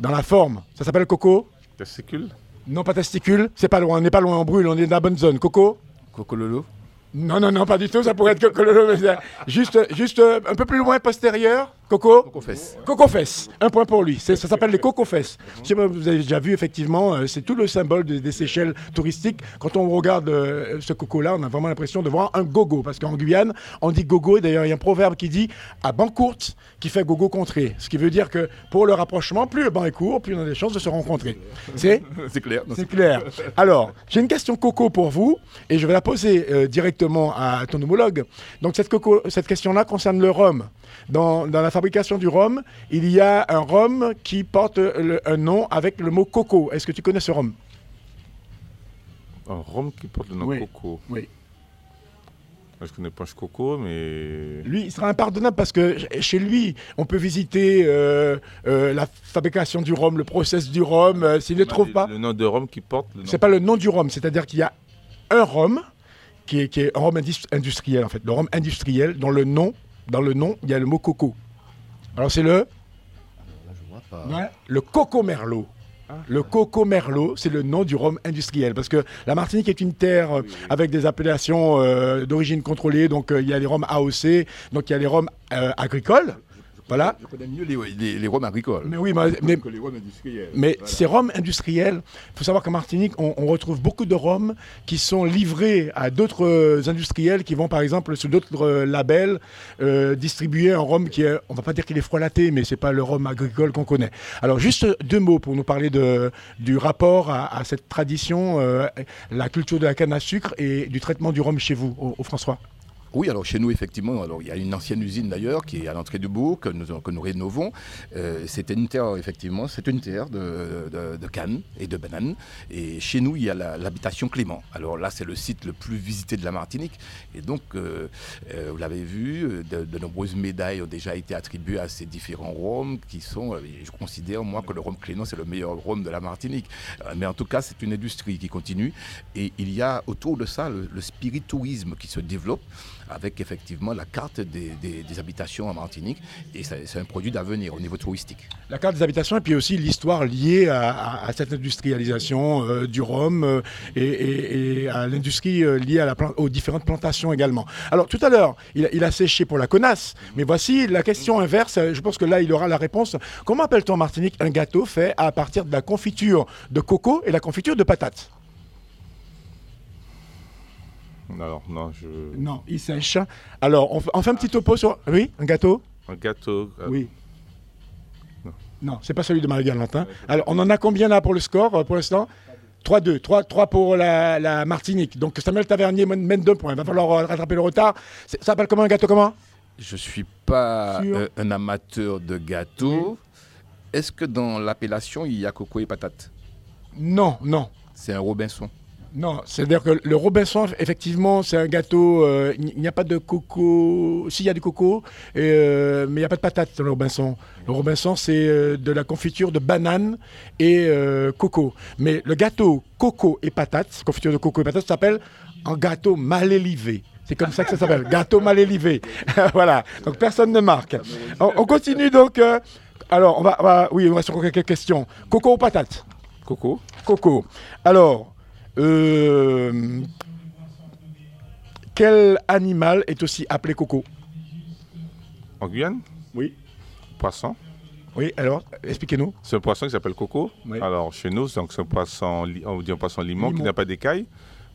Dans la forme, ça s'appelle coco Testicule. Non, pas testicule. C'est pas loin. On n'est pas loin. On brûle. On est dans la bonne zone. Coco Coco lolo. Non, non, non, pas du tout. Ça pourrait être coco lolo, mais juste, juste un peu plus loin, postérieur. Coco Coco fesse. Coco fesses. Un point pour lui. Ça s'appelle les coco fesses. Je sais pas, vous avez déjà vu, effectivement, euh, c'est tout le symbole des, des Seychelles touristiques. Quand on regarde euh, ce coco-là, on a vraiment l'impression de voir un gogo. Parce qu'en Guyane, on dit gogo. Et d'ailleurs, il y a un proverbe qui dit à banc courte qui fait gogo contré. Ce qui veut dire que pour le rapprochement, plus le banc est court, plus on a des chances de se rencontrer. [LAUGHS] C'est clair. c'est clair. Alors, j'ai une question coco pour vous et je vais la poser euh, directement à ton homologue. Donc, cette, coco- cette question-là concerne le rhum. Dans, dans la fabrication du rhum, il y a un rhum qui porte le- un nom avec le mot coco. Est-ce que tu connais ce rhum? Un rhum qui porte le nom Oui. Coco. Oui. Je connais Punch Coco, mais. Lui, il sera impardonnable parce que chez lui, on peut visiter euh, euh, la fabrication du rhum, le process du rhum. euh, S'il ne le trouve pas, Le nom de rhum qui porte le nom. c'est pas le nom du rhum, c'est-à-dire qu'il y a un rhum qui est, qui est un rhum indus- industriel en fait, le rhum industriel dans le nom, dans le nom, il y a le mot coco. Alors c'est le Ouais, le coco merlot. Le coco merlot, c'est le nom du rhum industriel. Parce que la Martinique est une terre euh, avec des appellations euh, d'origine contrôlée, donc euh, il y a les rhums AOC, donc il y a les rhums agricoles. Voilà. Je connais mieux les, les, les rhums agricoles. Mais oui, mais, mais- que les rhums industriels. mais Voilà. ces rhums industriels, il faut savoir qu'en Martinique, on, on retrouve beaucoup de rhums qui sont livrés à d'autres euh, industriels qui vont, par exemple, sous d'autres euh, labels, euh, distribuer un rhum qui est, on va pas dire qu'il est frelaté, mais c'est pas le rhum agricole qu'on connaît. Alors, juste deux mots pour nous parler de, du rapport à, à cette tradition, euh, la culture de la canne à sucre et du traitement du rhum chez vous, au, au François. Oui, alors chez nous, effectivement, alors, il y a une ancienne usine d'ailleurs qui est à l'entrée du bourg, que nous, que nous rénovons. Euh, C'était une terre, effectivement, c'est une terre de, de, de canne et de bananes. Et chez nous, il y a l'habitation Clément. Alors là, c'est le site le plus visité de la Martinique. Et donc, euh, euh, vous l'avez vu, de, de nombreuses médailles ont déjà été attribuées à ces différents rhums qui sont, euh, je considère, moi, que le rhum Clément, c'est le meilleur rhum de la Martinique. Euh, Mais en tout cas, c'est une industrie qui continue. Et il y a autour de ça le, le spiritourisme qui se développe avec effectivement la carte des, des- habitations en Martinique. Et c'est un produit d'avenir au niveau touristique. La carte des habitations et puis aussi l'histoire liée à, cette industrialisation euh, du rhum euh, et, à l'industrie euh, liée aux différentes plantations également. Alors tout à l'heure, il, a- il a séché pour la connasse, mais voici la question inverse. Je pense que là, il aura la réponse. Comment appelle-t-on en Martinique un gâteau fait à partir de la confiture de coco et la confiture de patates? Alors, non, je. Non, il sèche. Alors, on, fait- on fait un petit topo sur... Oui, un gâteau? Un gâteau. euh, Oui. Non, c'est pas celui de Marie-Galantin. Alors, on en a combien là pour le score euh, pour l'instant? 3-2. 3, 3 pour la, la Martinique. Donc Samuel Tavernier mène, mène deux points. Il va falloir euh, rattraper le retard. C'est- Ça s'appelle comment un gâteau comment? Je ne suis pas Sûr. euh, un amateur de gâteaux. Est-ce que dans l'appellation, il y a coco et patate? Non, non. C'est un Robinson. Non, c'est-à-dire que le Robinson, effectivement, c'est un gâteau. euh, Il n'y a pas de coco. Si, il y a du coco, et, euh, mais il n'y a pas de patate dans le Robinson. Le Robinson, c'est euh, de la confiture de banane et euh, coco. Mais le gâteau coco et patate, confiture de coco et patate, s'appelle un gâteau mal élevé. C'est comme ça que ça s'appelle, [LAUGHS] gâteau mal élevé. [LAUGHS] voilà, donc personne ne marque. On, on continue donc. euh, alors, on va, on va- oui, on va sur quelques questions. Coco ou patate Coco. Coco. Alors, euh, quel animal est aussi appelé coco En Guyane Oui. Poisson. Oui, alors, expliquez-nous. C'est un poisson qui s'appelle coco. Oui. Alors, chez nous, c'est un poisson, on dit un poisson limon, qui n'a pas d'écailles.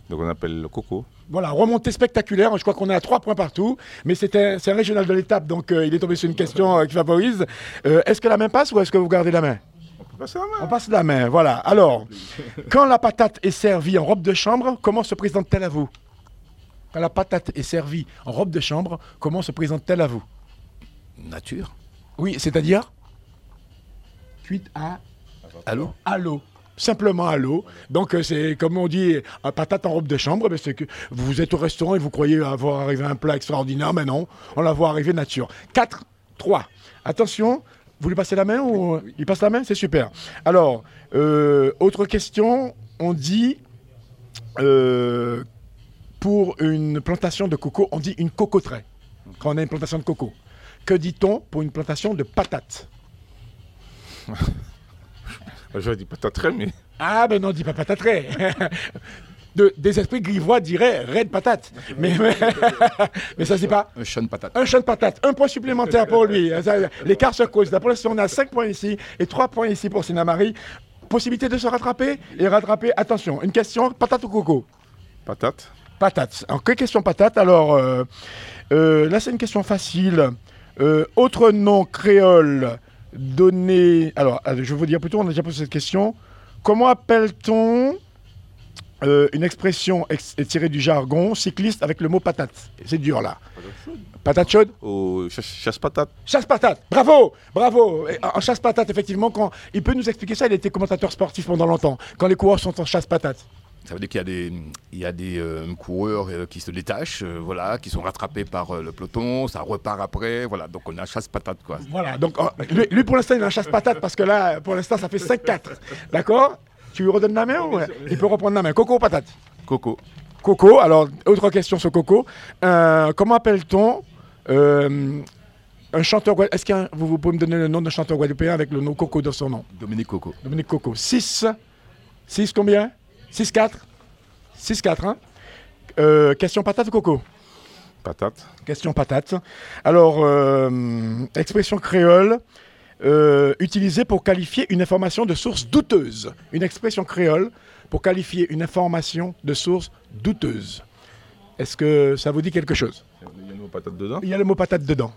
Donc, on appelle le coco. Voilà, remontée spectaculaire. Je crois qu'on est à trois points partout. Mais c'était, c'est un régional de l'étape, donc euh, il est tombé sur une question euh, qui favorise. Euh, est-ce que la main passe ou est-ce que vous gardez la main? On passe la main, voilà. Alors, quand la patate est servie en robe de chambre, comment se présente-t-elle à vous? Quand la patate est servie en robe de chambre, comment se présente-t-elle à vous? Nature. Oui, c'est-à-dire? Cuite à À l'eau. à l'eau. Simplement à l'eau. Donc, euh, c'est comme on dit, un patate en robe de chambre, ben, c'est que vous êtes au restaurant et vous croyez avoir arrivé un plat extraordinaire, mais non, on la voit arriver nature. 4, 3. Attention, vous lui passez la main ou il passe la main? C'est super. Alors, euh, autre question, on dit euh, pour une plantation de coco, on dit une cocoterie. Quand on a une plantation de coco. Que dit-on pour une plantation de patates? J'aurais dit patate très, mais. Ah ben non, dis pas patatré. [LAUGHS] De, des esprits grivois diraient raide patate. Mais, mais, [LAUGHS] mais ça c'est pas. Un champ de patate. Un champ de patate. Un point supplémentaire pour lui. L'écart se pour l'instant, on a 5 points ici et 3 points ici pour Sinamari. Possibilité de se rattraper et rattraper. Attention, une question patate ou coco? Patate. Patate. Alors, quelle question patate? Alors, euh, euh, là, c'est une question facile. Euh, autre nom créole donné. Alors, je vais vous dire plutôt, on a déjà posé cette question. Comment appelle-t-on euh, une expression ex- tirée du jargon cycliste avec le mot patate C'est dur là. Patate chaude Au chasse, chasse patate. Chasse patate, bravo, bravo. Et En chasse patate, effectivement, quand il peut nous expliquer ça, il était commentateur sportif pendant longtemps. Quand les coureurs sont en chasse patate. Ça veut dire qu'il y a des, il y a des euh, coureurs euh, qui se détachent, euh, voilà, qui sont rattrapés par euh, le peloton, ça repart après, voilà. Donc on a chasse-patate, quoi. Voilà, donc oh, lui, lui, pour l'instant il a un chasse-patate parce que là pour l'instant ça fait 5-4. D'accord? Tu lui redonnes la main ou Il peut reprendre la main. Coco ou patate Coco. Coco, alors autre question sur Coco. Euh, comment appelle-t-on euh, un chanteur Est-ce que vous, vous pouvez me donner le nom d'un chanteur guadeloupéen avec le nom Coco dans son nom? Dominique Coco. Dominique Coco. 6 6 combien? 6-4 6-4, hein? Euh, Question patate ou Coco? Patate. Question patate. Alors, euh, expression créole euh, utilisée pour qualifier une information de source douteuse. Une expression créole pour qualifier une information de source douteuse. Est-ce que ça vous dit quelque chose? Il y a le mot patate dedans Il y a le mot patate dedans.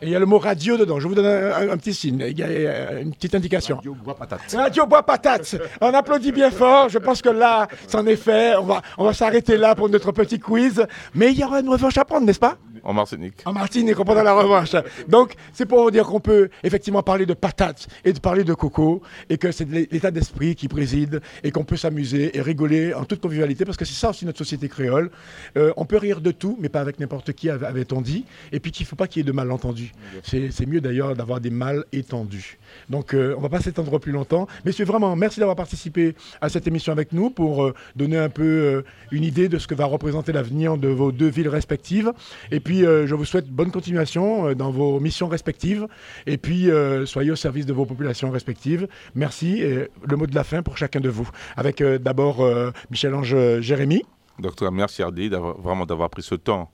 Et il y a le mot radio dedans. Je vous donne un, un- un petit signe. Il y a une petite indication. Radio bois patate. Radio bois patate. On applaudit bien fort. Je pense que là, c'en est fait. On va, on va s'arrêter là pour notre petit quiz. Mais il y aura une revanche à prendre, n'est-ce pas? En Martinique. en Martinique, prendra la revanche. Donc, c'est pour vous dire qu'on peut effectivement parler de patates et de parler de coco, et que c'est l'état d'esprit qui préside, et qu'on peut s'amuser et rigoler en toute convivialité, parce que c'est ça aussi notre société créole. Euh, on peut rire de tout, mais pas avec n'importe qui, av- avait-on dit, et puis qu'il ne faut pas qu'il y ait de malentendus. C'est c'est mieux d'ailleurs d'avoir des mal étendus. Donc, euh, on ne va pas s'étendre plus longtemps. Messieurs, vraiment, merci d'avoir participé à cette émission avec nous pour euh, donner un peu une idée de ce que va représenter l'avenir de vos deux villes respectives. Et puis, euh, je vous souhaite bonne continuation euh, dans vos missions respectives. Et puis, euh, soyez au service de vos populations respectives. Merci. Et le mot de la fin pour chacun de vous. Avec d'abord Michel-Ange Jérémy. Docteur, merci RDI d'avoir vraiment d'avoir pris ce temps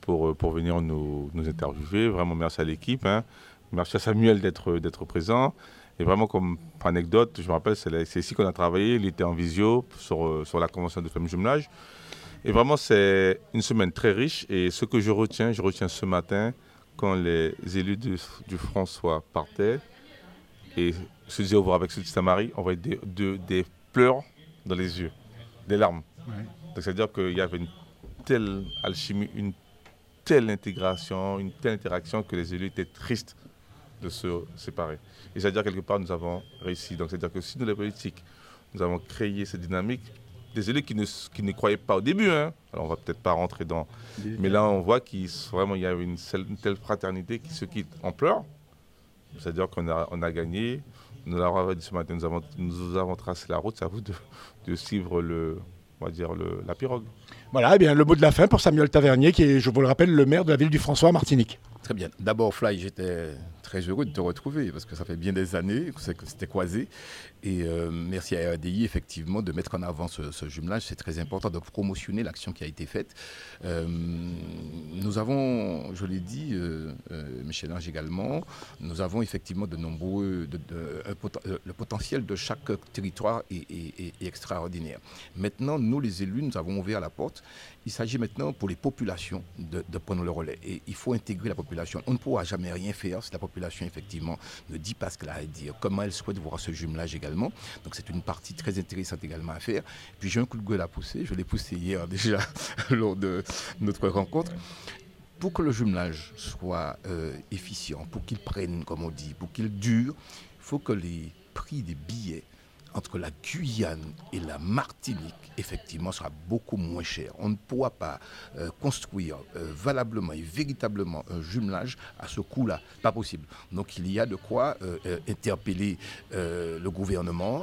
pour, pour venir nous, nous interviewer. Vraiment, merci à l'équipe. hein. Merci à Samuel d'être présent. Et vraiment, comme anecdote, je me rappelle, c'est ici qu'on a travaillé. Il était en visio sur, sur la convention de femmes jumelage. Et vraiment, c'est une semaine très riche. Et ce que je retiens, je retiens ce matin, quand les élus du, du François partaient et se disaient au revoir avec ceux de Saint-Marie, on voyait des, de- des pleurs dans les yeux, des larmes. Donc, c'est-à-dire qu'il y avait une telle alchimie, une telle intégration, une telle interaction que les élus étaient tristes de se séparer. Et c'est-à-dire quelque part, nous avons réussi. Donc, c'est-à-dire que si nous, les politiques, nous avons créé cette dynamique, des élus qui ne, qui ne croyaient pas au début, hein. alors on va peut-être pas rentrer dans... Mais là, on voit qu'il vraiment il y a une, seule- une telle fraternité qui se quitte en pleurs. C'est-à-dire qu'on a, on a gagné. Nous l'avons dit ce matin, nous avons, nous avons tracé la route. C'est à vous de, de suivre le, on va dire le, la pirogue. Voilà, eh bien, le mot de la fin pour Samuel Tavernier, qui est, je vous le rappelle, le maire de la ville du François, Martinique. Très bien. D'abord, Fly, j'étais très heureux de te retrouver parce que ça fait bien des années que c'était croisé. Et euh, merci à RDI, effectivement, de mettre en avant ce, jumelage. C'est très important de promotionner l'action qui a été faite. Euh, nous avons, je l'ai dit, euh, Michel Ange également, nous avons effectivement de nombreux. le potentiel de chaque territoire est extraordinaire. Maintenant, nous, les élus, nous avons ouvert la porte. Il s'agit maintenant pour les populations de, de prendre le relais. Et il faut intégrer la population. On ne pourra jamais rien faire si la population, effectivement, ne dit pas ce qu'elle a à dire, comment elle souhaite voir ce jumelage également. Donc c'est une partie très intéressante également à faire. Puis j'ai un coup de gueule à pousser. Je l'ai poussé hier [LAUGHS] déjà lors de notre rencontre. Pour que le jumelage soit euh, efficient, pour qu'il prenne, comme on dit, pour qu'il dure, il faut que les prix des billets entre la Guyane et la Martinique, effectivement, sera beaucoup moins cher. On ne pourra pas euh, construire euh, valablement et véritablement un jumelage à ce coût-là. Pas possible. Donc il y a de quoi euh, interpeller le gouvernement.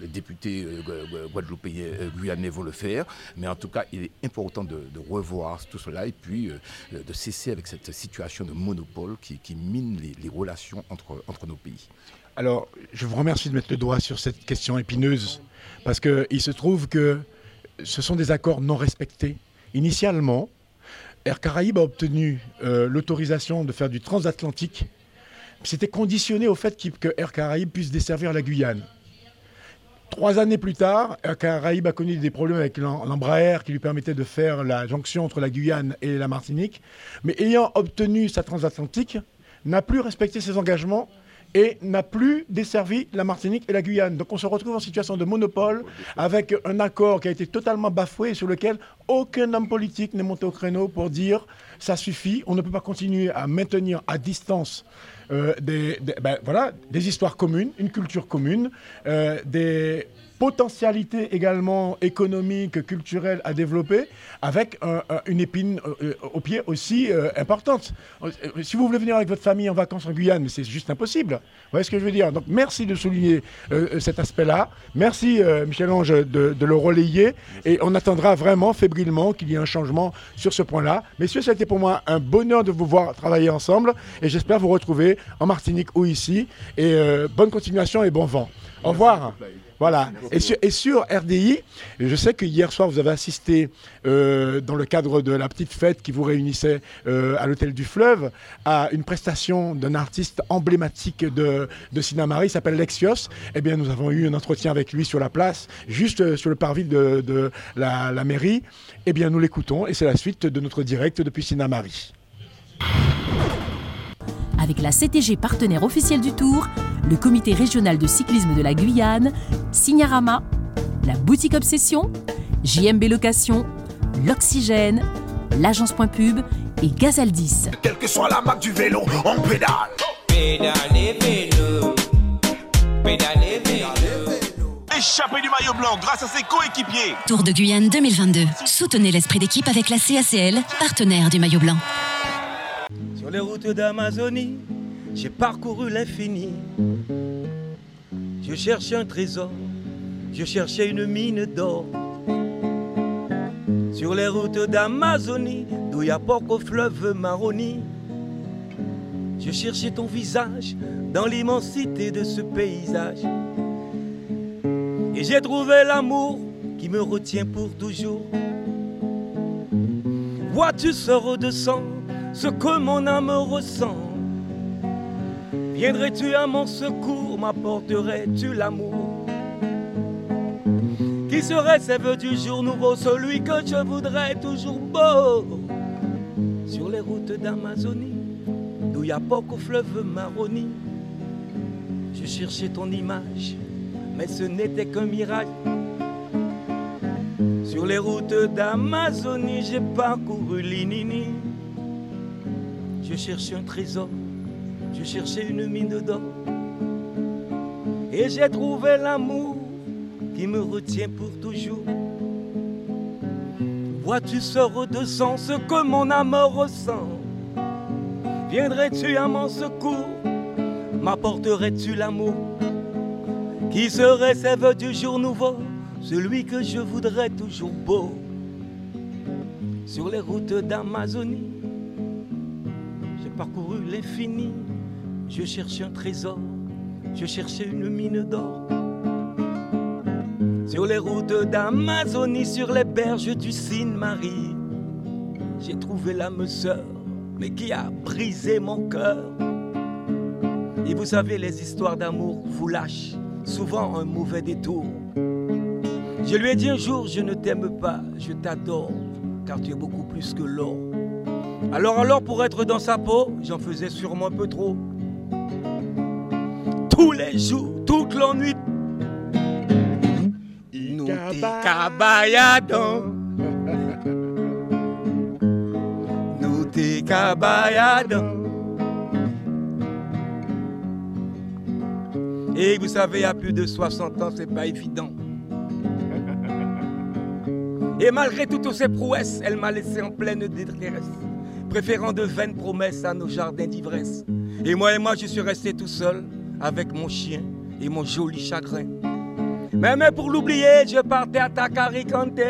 les députés gu- gu- guadeloupéens, guyanais vont le faire. Mais en tout cas, il est important de, revoir tout cela et puis de cesser avec cette situation de monopole qui, qui mine les, les relations entre, entre nos pays. Alors, je vous remercie de mettre le doigt sur cette question épineuse, parce qu'il se trouve que ce sont des accords non respectés. Initialement, Air Caraïbes a obtenu euh, l'autorisation de faire du transatlantique. C'était conditionné au fait que Air Caraïbes puisse desservir la Guyane. Trois années plus tard, Air Caraïbes a connu des problèmes avec l'Em- l'Embraer qui lui permettait de faire la jonction entre la Guyane et la Martinique. Mais ayant obtenu sa transatlantique, n'a plus respecté ses engagements et n'a plus desservi la Martinique et la Guyane. Donc on se retrouve en situation de monopole avec un accord qui a été totalement bafoué et sur lequel aucun homme politique n'est monté au créneau pour dire ça suffit, on ne peut pas continuer à maintenir à distance euh, des, ben, voilà, des histoires communes, une culture commune, euh, potentialités également économiques, culturelles à développer, avec un- un- une épine euh, au pied aussi euh, importante. Euh, Si vous voulez venir avec votre famille en vacances en Guyane, mais c'est juste impossible. Vous voyez ce que je veux dire? Donc merci de souligner euh, cet aspect-là. Merci Michel-Ange de, de le relayer. Et on attendra vraiment fébrilement qu'il y ait un changement sur ce point-là. Messieurs, ça a été pour moi un bonheur de vous voir travailler ensemble. Et j'espère vous retrouver en Martinique ou ici. Et bonne continuation et bon vent. Au revoir. Voilà. Et sur, et sur RDI, je sais que hier soir, vous avez assisté, euh, dans le cadre de la petite fête qui vous réunissait euh, à l'Hôtel du Fleuve, à une prestation d'un artiste emblématique de, de Sinamari, il s'appelle Lexios. Eh bien, nous avons eu un entretien avec lui sur la place, juste euh, sur le parvis de, de la, la mairie. Eh bien, nous l'écoutons et c'est la suite de notre direct depuis Sinamari. Avec la CTG partenaire officielle du Tour, le comité régional de cyclisme de la Guyane, Signarama, la boutique Obsession, JMB Location, l'Oxygène, l'agence Point Pub et Gazaldis. Quelle que soit la marque du vélo, on pédale. Pédalez vélo, pédalez vélo. Échappé du maillot blanc grâce à ses coéquipiers. Tour de Guyane 2022. Soutenez l'esprit d'équipe avec la CACL, partenaire du maillot blanc. Sur les routes d'Amazonie, j'ai parcouru l'infini. Je cherchais un trésor, je cherchais une mine d'or. Sur les routes d'Amazonie, d'où y a pas qu'au fleuve Maroni. Je cherchais ton visage dans l'immensité de ce paysage. Et j'ai trouvé l'amour qui me retient pour toujours. Vois-tu ce redescend ce que mon âme ressent. Viendrais-tu à mon secours, m'apporterais-tu l'amour? Qui serait vœu du jour nouveau, celui que je voudrais toujours beau? Sur les routes d'Amazonie, d'où y a pas qu'au fleuve Maroni. Je cherchais ton image, mais ce n'était qu'un mirage sur les routes d'Amazonie, j'ai parcouru l'Inini. Je cherchais un trésor, je cherchais une mine d'or. Et j'ai trouvé l'amour qui me retient pour toujours. Vois-tu ce redescend, ce que mon âme ressent? Viendrais-tu à mon secours? M'apporterais-tu l'amour Qui serait vœu du jour nouveau Celui que je voudrais toujours beau? Sur les routes d'Amazonie parcouru l'infini. Je cherchais un trésor Je cherchais une mine d'or. Sur les routes d'Amazonie Sur les berges du Sine-Marie J'ai trouvé l'âme sœur Mais qui a brisé mon cœur. Et vous savez les histoires d'amour vous lâchent Souvent un mauvais détour. Je lui ai dit un jour, je ne t'aime pas, je t'adore, car tu es beaucoup plus que l'or. Alors alors, pour être dans sa peau, j'en faisais sûrement un peu trop. Tous les jours, toute l'ennui. Nous cabayadons. Nous t'es cabayadons. Et vous savez, à plus de 60 ans, c'est pas évident. Et malgré toutes ces prouesses, elle m'a laissé en pleine détresse, préférant de vaines promesses à nos jardins d'ivresse. Et moi et moi, je suis resté tout seul avec mon chien et mon joli chagrin. Mais pour l'oublier, je partais à Takarikante.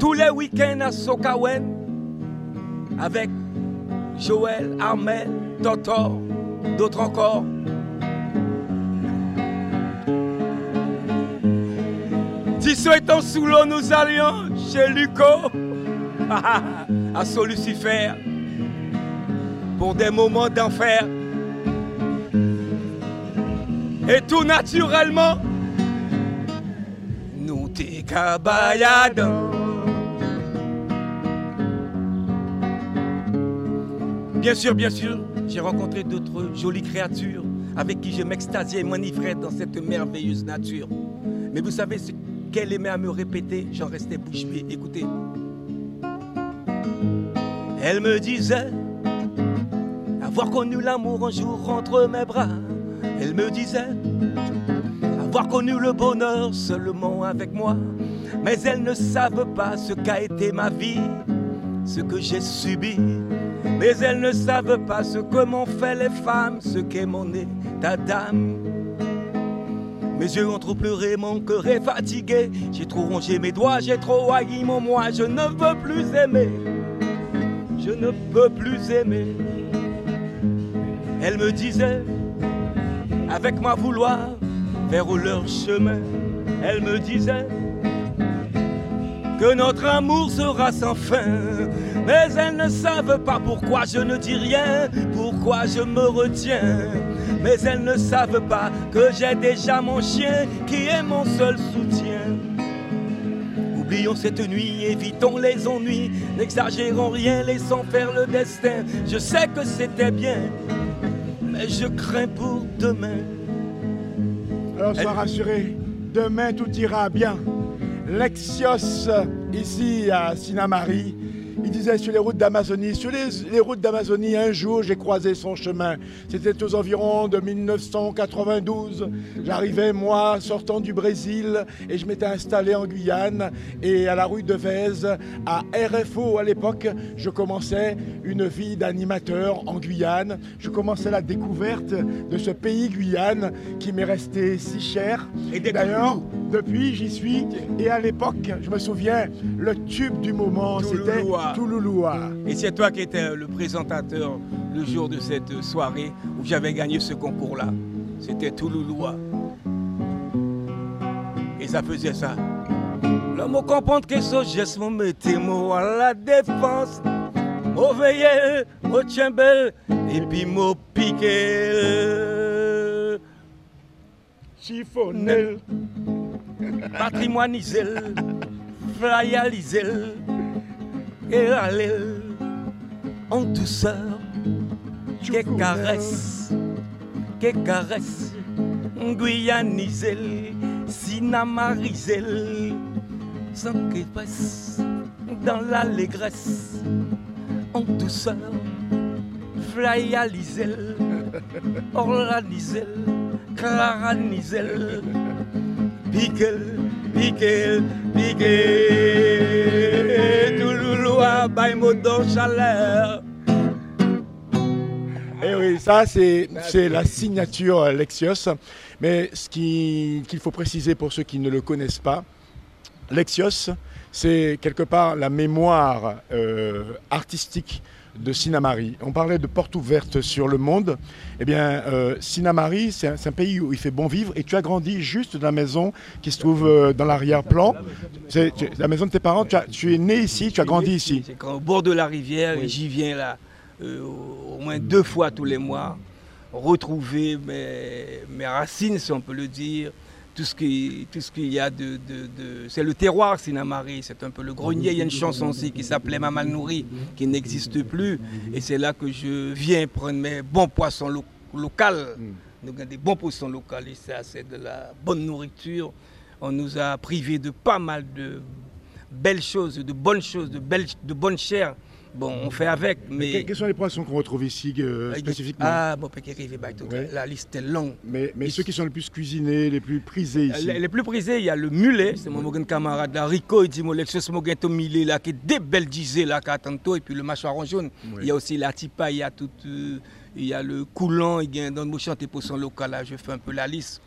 Tous les week-ends à Sokawen, avec Joël, Armel, Totor, d'autres encore. Tissot étant sous l'eau, nous allions chez Luco, [LAUGHS] à Saut Lucifer, pour des moments d'enfer. Et tout naturellement, nous t'es. Bien sûr, bien sûr, j'ai rencontré d'autres jolies créatures avec qui je m'extasiais et m'enivrais dans cette merveilleuse nature. Mais vous savez ce qu'elle aimait à me répéter, j'en restais bouche bée. Écoutez. Elle me disait, Avoir connu l'amour un jour entre mes bras, elle me disait avoir connu le bonheur seulement avec moi. Mais elles ne savent pas ce qu'a été ma vie, ce que j'ai subi. Mais elles ne savent pas ce que m'ont fait les femmes, ce qu'est mon état d'âme. Mes yeux ont trop pleuré, mon cœur est fatigué. J'ai trop rongé mes doigts, j'ai trop haï mon moi. Je ne veux plus aimer. Je ne peux plus aimer. Elle me disait, avec ma vouloir, vers leur chemin. Elle me disait que notre amour sera sans fin. Mais elles ne savent pas pourquoi je ne dis rien, pourquoi je me retiens. Mais elles ne savent pas que j'ai déjà mon chien qui est mon seul soutien. Oublions cette nuit, évitons les ennuis, n'exagérons rien, laissons faire le destin. Je sais que c'était bien, mais je crains pour demain. Alors sois rassuré, demain tout ira bien. Lexios, ici à Sinamari, il disait sur les routes d'Amazonie, sur les, les routes d'Amazonie, un jour j'ai croisé son chemin. C'était aux environs de 1992. J'arrivais, moi, sortant du Brésil, et je m'étais installé en Guyane. Et à la rue de Vèze, à RFO à l'époque, je commençais une vie d'animateur en Guyane. Je commençais la découverte de ce pays Guyane qui m'est resté si cher. Et d'ailleurs, depuis, j'y suis. Et à l'époque, je me souviens, le tube du moment, c'était Toulouloua. Et c'est toi qui étais le présentateur le jour de cette soirée où j'avais gagné ce concours-là. C'était Toulouloua. Et ça faisait ça. L'homme comprendre que ce geste me mettait moi à la défense. M'au veillé, m'au tchimbel, et puis m'au piqué. Chiffonnel. [LAUGHS] Patrimoinisel, flyalisel, et aller en douceur, que caresse, que caresse, guyanisel, sinamarisel, sans que passe dans l'allégresse, en douceur, flyalisel, [LAUGHS] orlanisel, claranisel, Piquel, piquel, piquel, Toulouloua, Baïmodon, chaleur. Et oui, ça c'est la signature euh, Lexios. Mais ce qui- qu'il faut préciser pour ceux qui ne le connaissent pas, Lexios, c'est quelque part la mémoire euh, artistique de Sinamari. On parlait de porte ouverte sur le monde. Eh bien, euh, Sinamari, c'est un, pays où il fait bon vivre et tu as grandi juste dans la maison qui se trouve euh, dans l'arrière-plan. C'est la maison de tes parents, tu, as- tu es né ici, tu as grandi ici. C'est quand au bord de la rivière, Oui. et j'y viens là euh, au moins deux fois tous les mois, retrouver mes, mes racines, si on peut le dire, tout ce qui- tout ce qu'il y a de... de- de- C'est le terroir Sinamari, c'est un peu le grenier. Il y a une chanson aussi qui s'appelait Maman nourrie, qui n'existe plus. Et c'est là que je viens prendre mes bons poissons lo- locaux. Nous avons des bons poissons locaux et ça, c'est de la bonne nourriture. On nous a privés de pas mal de belles choses, de bonnes choses, de, belles, de bonnes chairs. Bon, on fait avec, mais... Que- Quels sont les poissons qu'on retrouve ici euh, spécifiquement Ah, bon, Ouais. la liste est longue. Mais, mais ceux qui sont les plus cuisinés, les plus prisés ici. Les, les plus prisés, il y a le mulet, c'est mon mon camarade là, Rico, il dit mon mon millet là, qui est des belles disées là, qui attendent tout, et puis le mâchoire jaune. Il y a aussi la tipa, il y a tout, euh, il y a le coulant, il y a dans le chanté pour son local là, je fais un peu la liste.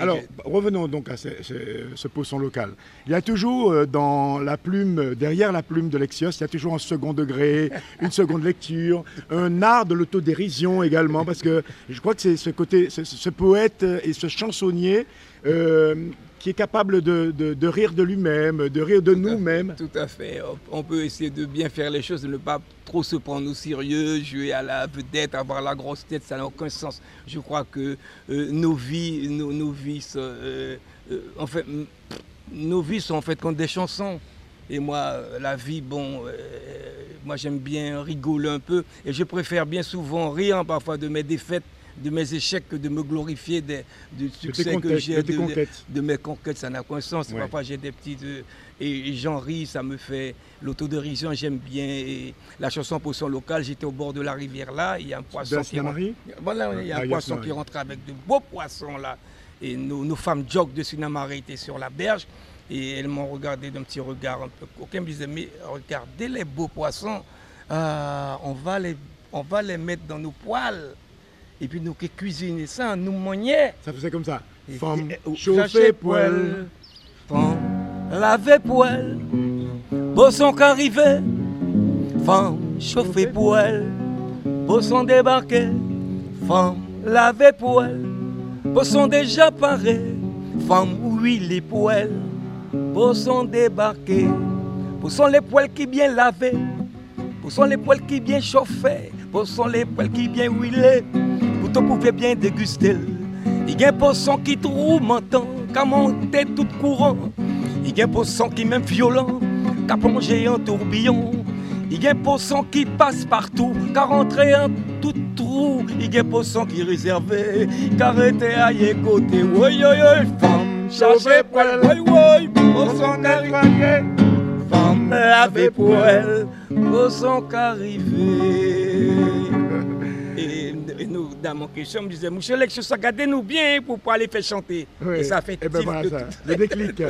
Alors, je- revenons donc à ce, ce- ce poisson local. Il y a toujours euh, dans la plume, euh, derrière la plume de Lexios, il y a toujours un second degré, [LAUGHS] une seconde lecture, un art de l'autodérision également, parce que je crois que c'est ce côté, ce, ce poète et ce chansonnier euh, qui est capable de, de- de rire de lui-même, de rire de nous-mêmes. Tout à fait. On- peut essayer de bien faire les choses, de ne pas trop se prendre au sérieux, jouer à la vedette, avoir la grosse tête, ça n'a aucun sens. Je crois que euh, nos vies, nos, nos vies, sont, euh, en fait, m- nos vies sont en fait comme des chansons. Et moi, la vie, bon, euh, moi j'aime bien rigoler un peu, et je préfère bien souvent rire parfois de mes défaites de mes échecs que de me glorifier des, du succès que j'ai, de conquêtes. de mes conquêtes. Ça n'a aucun sens. Ouais. Parfois, j'ai des petites. euh, et et j'en ris, ça me fait. L'autodérision, j'aime bien. Et la chanson pour son local, j'étais au bord de la rivière là. Il y a un poisson qui rentre. Voilà, il y a Ah, un il y a poisson qui rentre avec de beaux poissons là. Et nos, nos femmes jog de Sinamari étaient sur la berge. Et elles m'ont regardé d'un petit regard un peu coquin. me disait, mais regardez les beaux poissons. Ah, on, va les, on va les mettre dans nos poêles. Et puis nous qui cuisiner ça, nous manier. Ça faisait comme ça. Femme euh, chauffée chauffer poêle. Femme laver poêle. Bosson qu'arrivé. Femme chauffer poêle. Bosson débarqué. Femme laver poêle. Bosson déjà paré. Femme huile les poêles. Bosson débarqué. Bosson les poêles qui bien lavés. Bosson les poêles qui bien chauffés. Bosson les poêles qui bien huilés. Pour pouvez bien déguster. Il y a un poisson qui trouve menton, qu'a monté tout courant. Il y a un poisson qui même violent, qu'a plongé en tourbillon. Il y a un poisson qui passe partout, qu'a rentré en tout trou. Il y a un poisson qui est réservé, qu'a arrêté à y côté. Oui, oui, oui, femme, cherchez poil, oui, oui, poisson arrivé. Femme, laver poêle, poisson qu'arrivé. Dans mon question, me disait, monsieur Lex, regardez-nous bien pour pouvoir aller faire chanter. Oui. Et ça fait Eh ben voilà de ça, [LAUGHS] le déclic.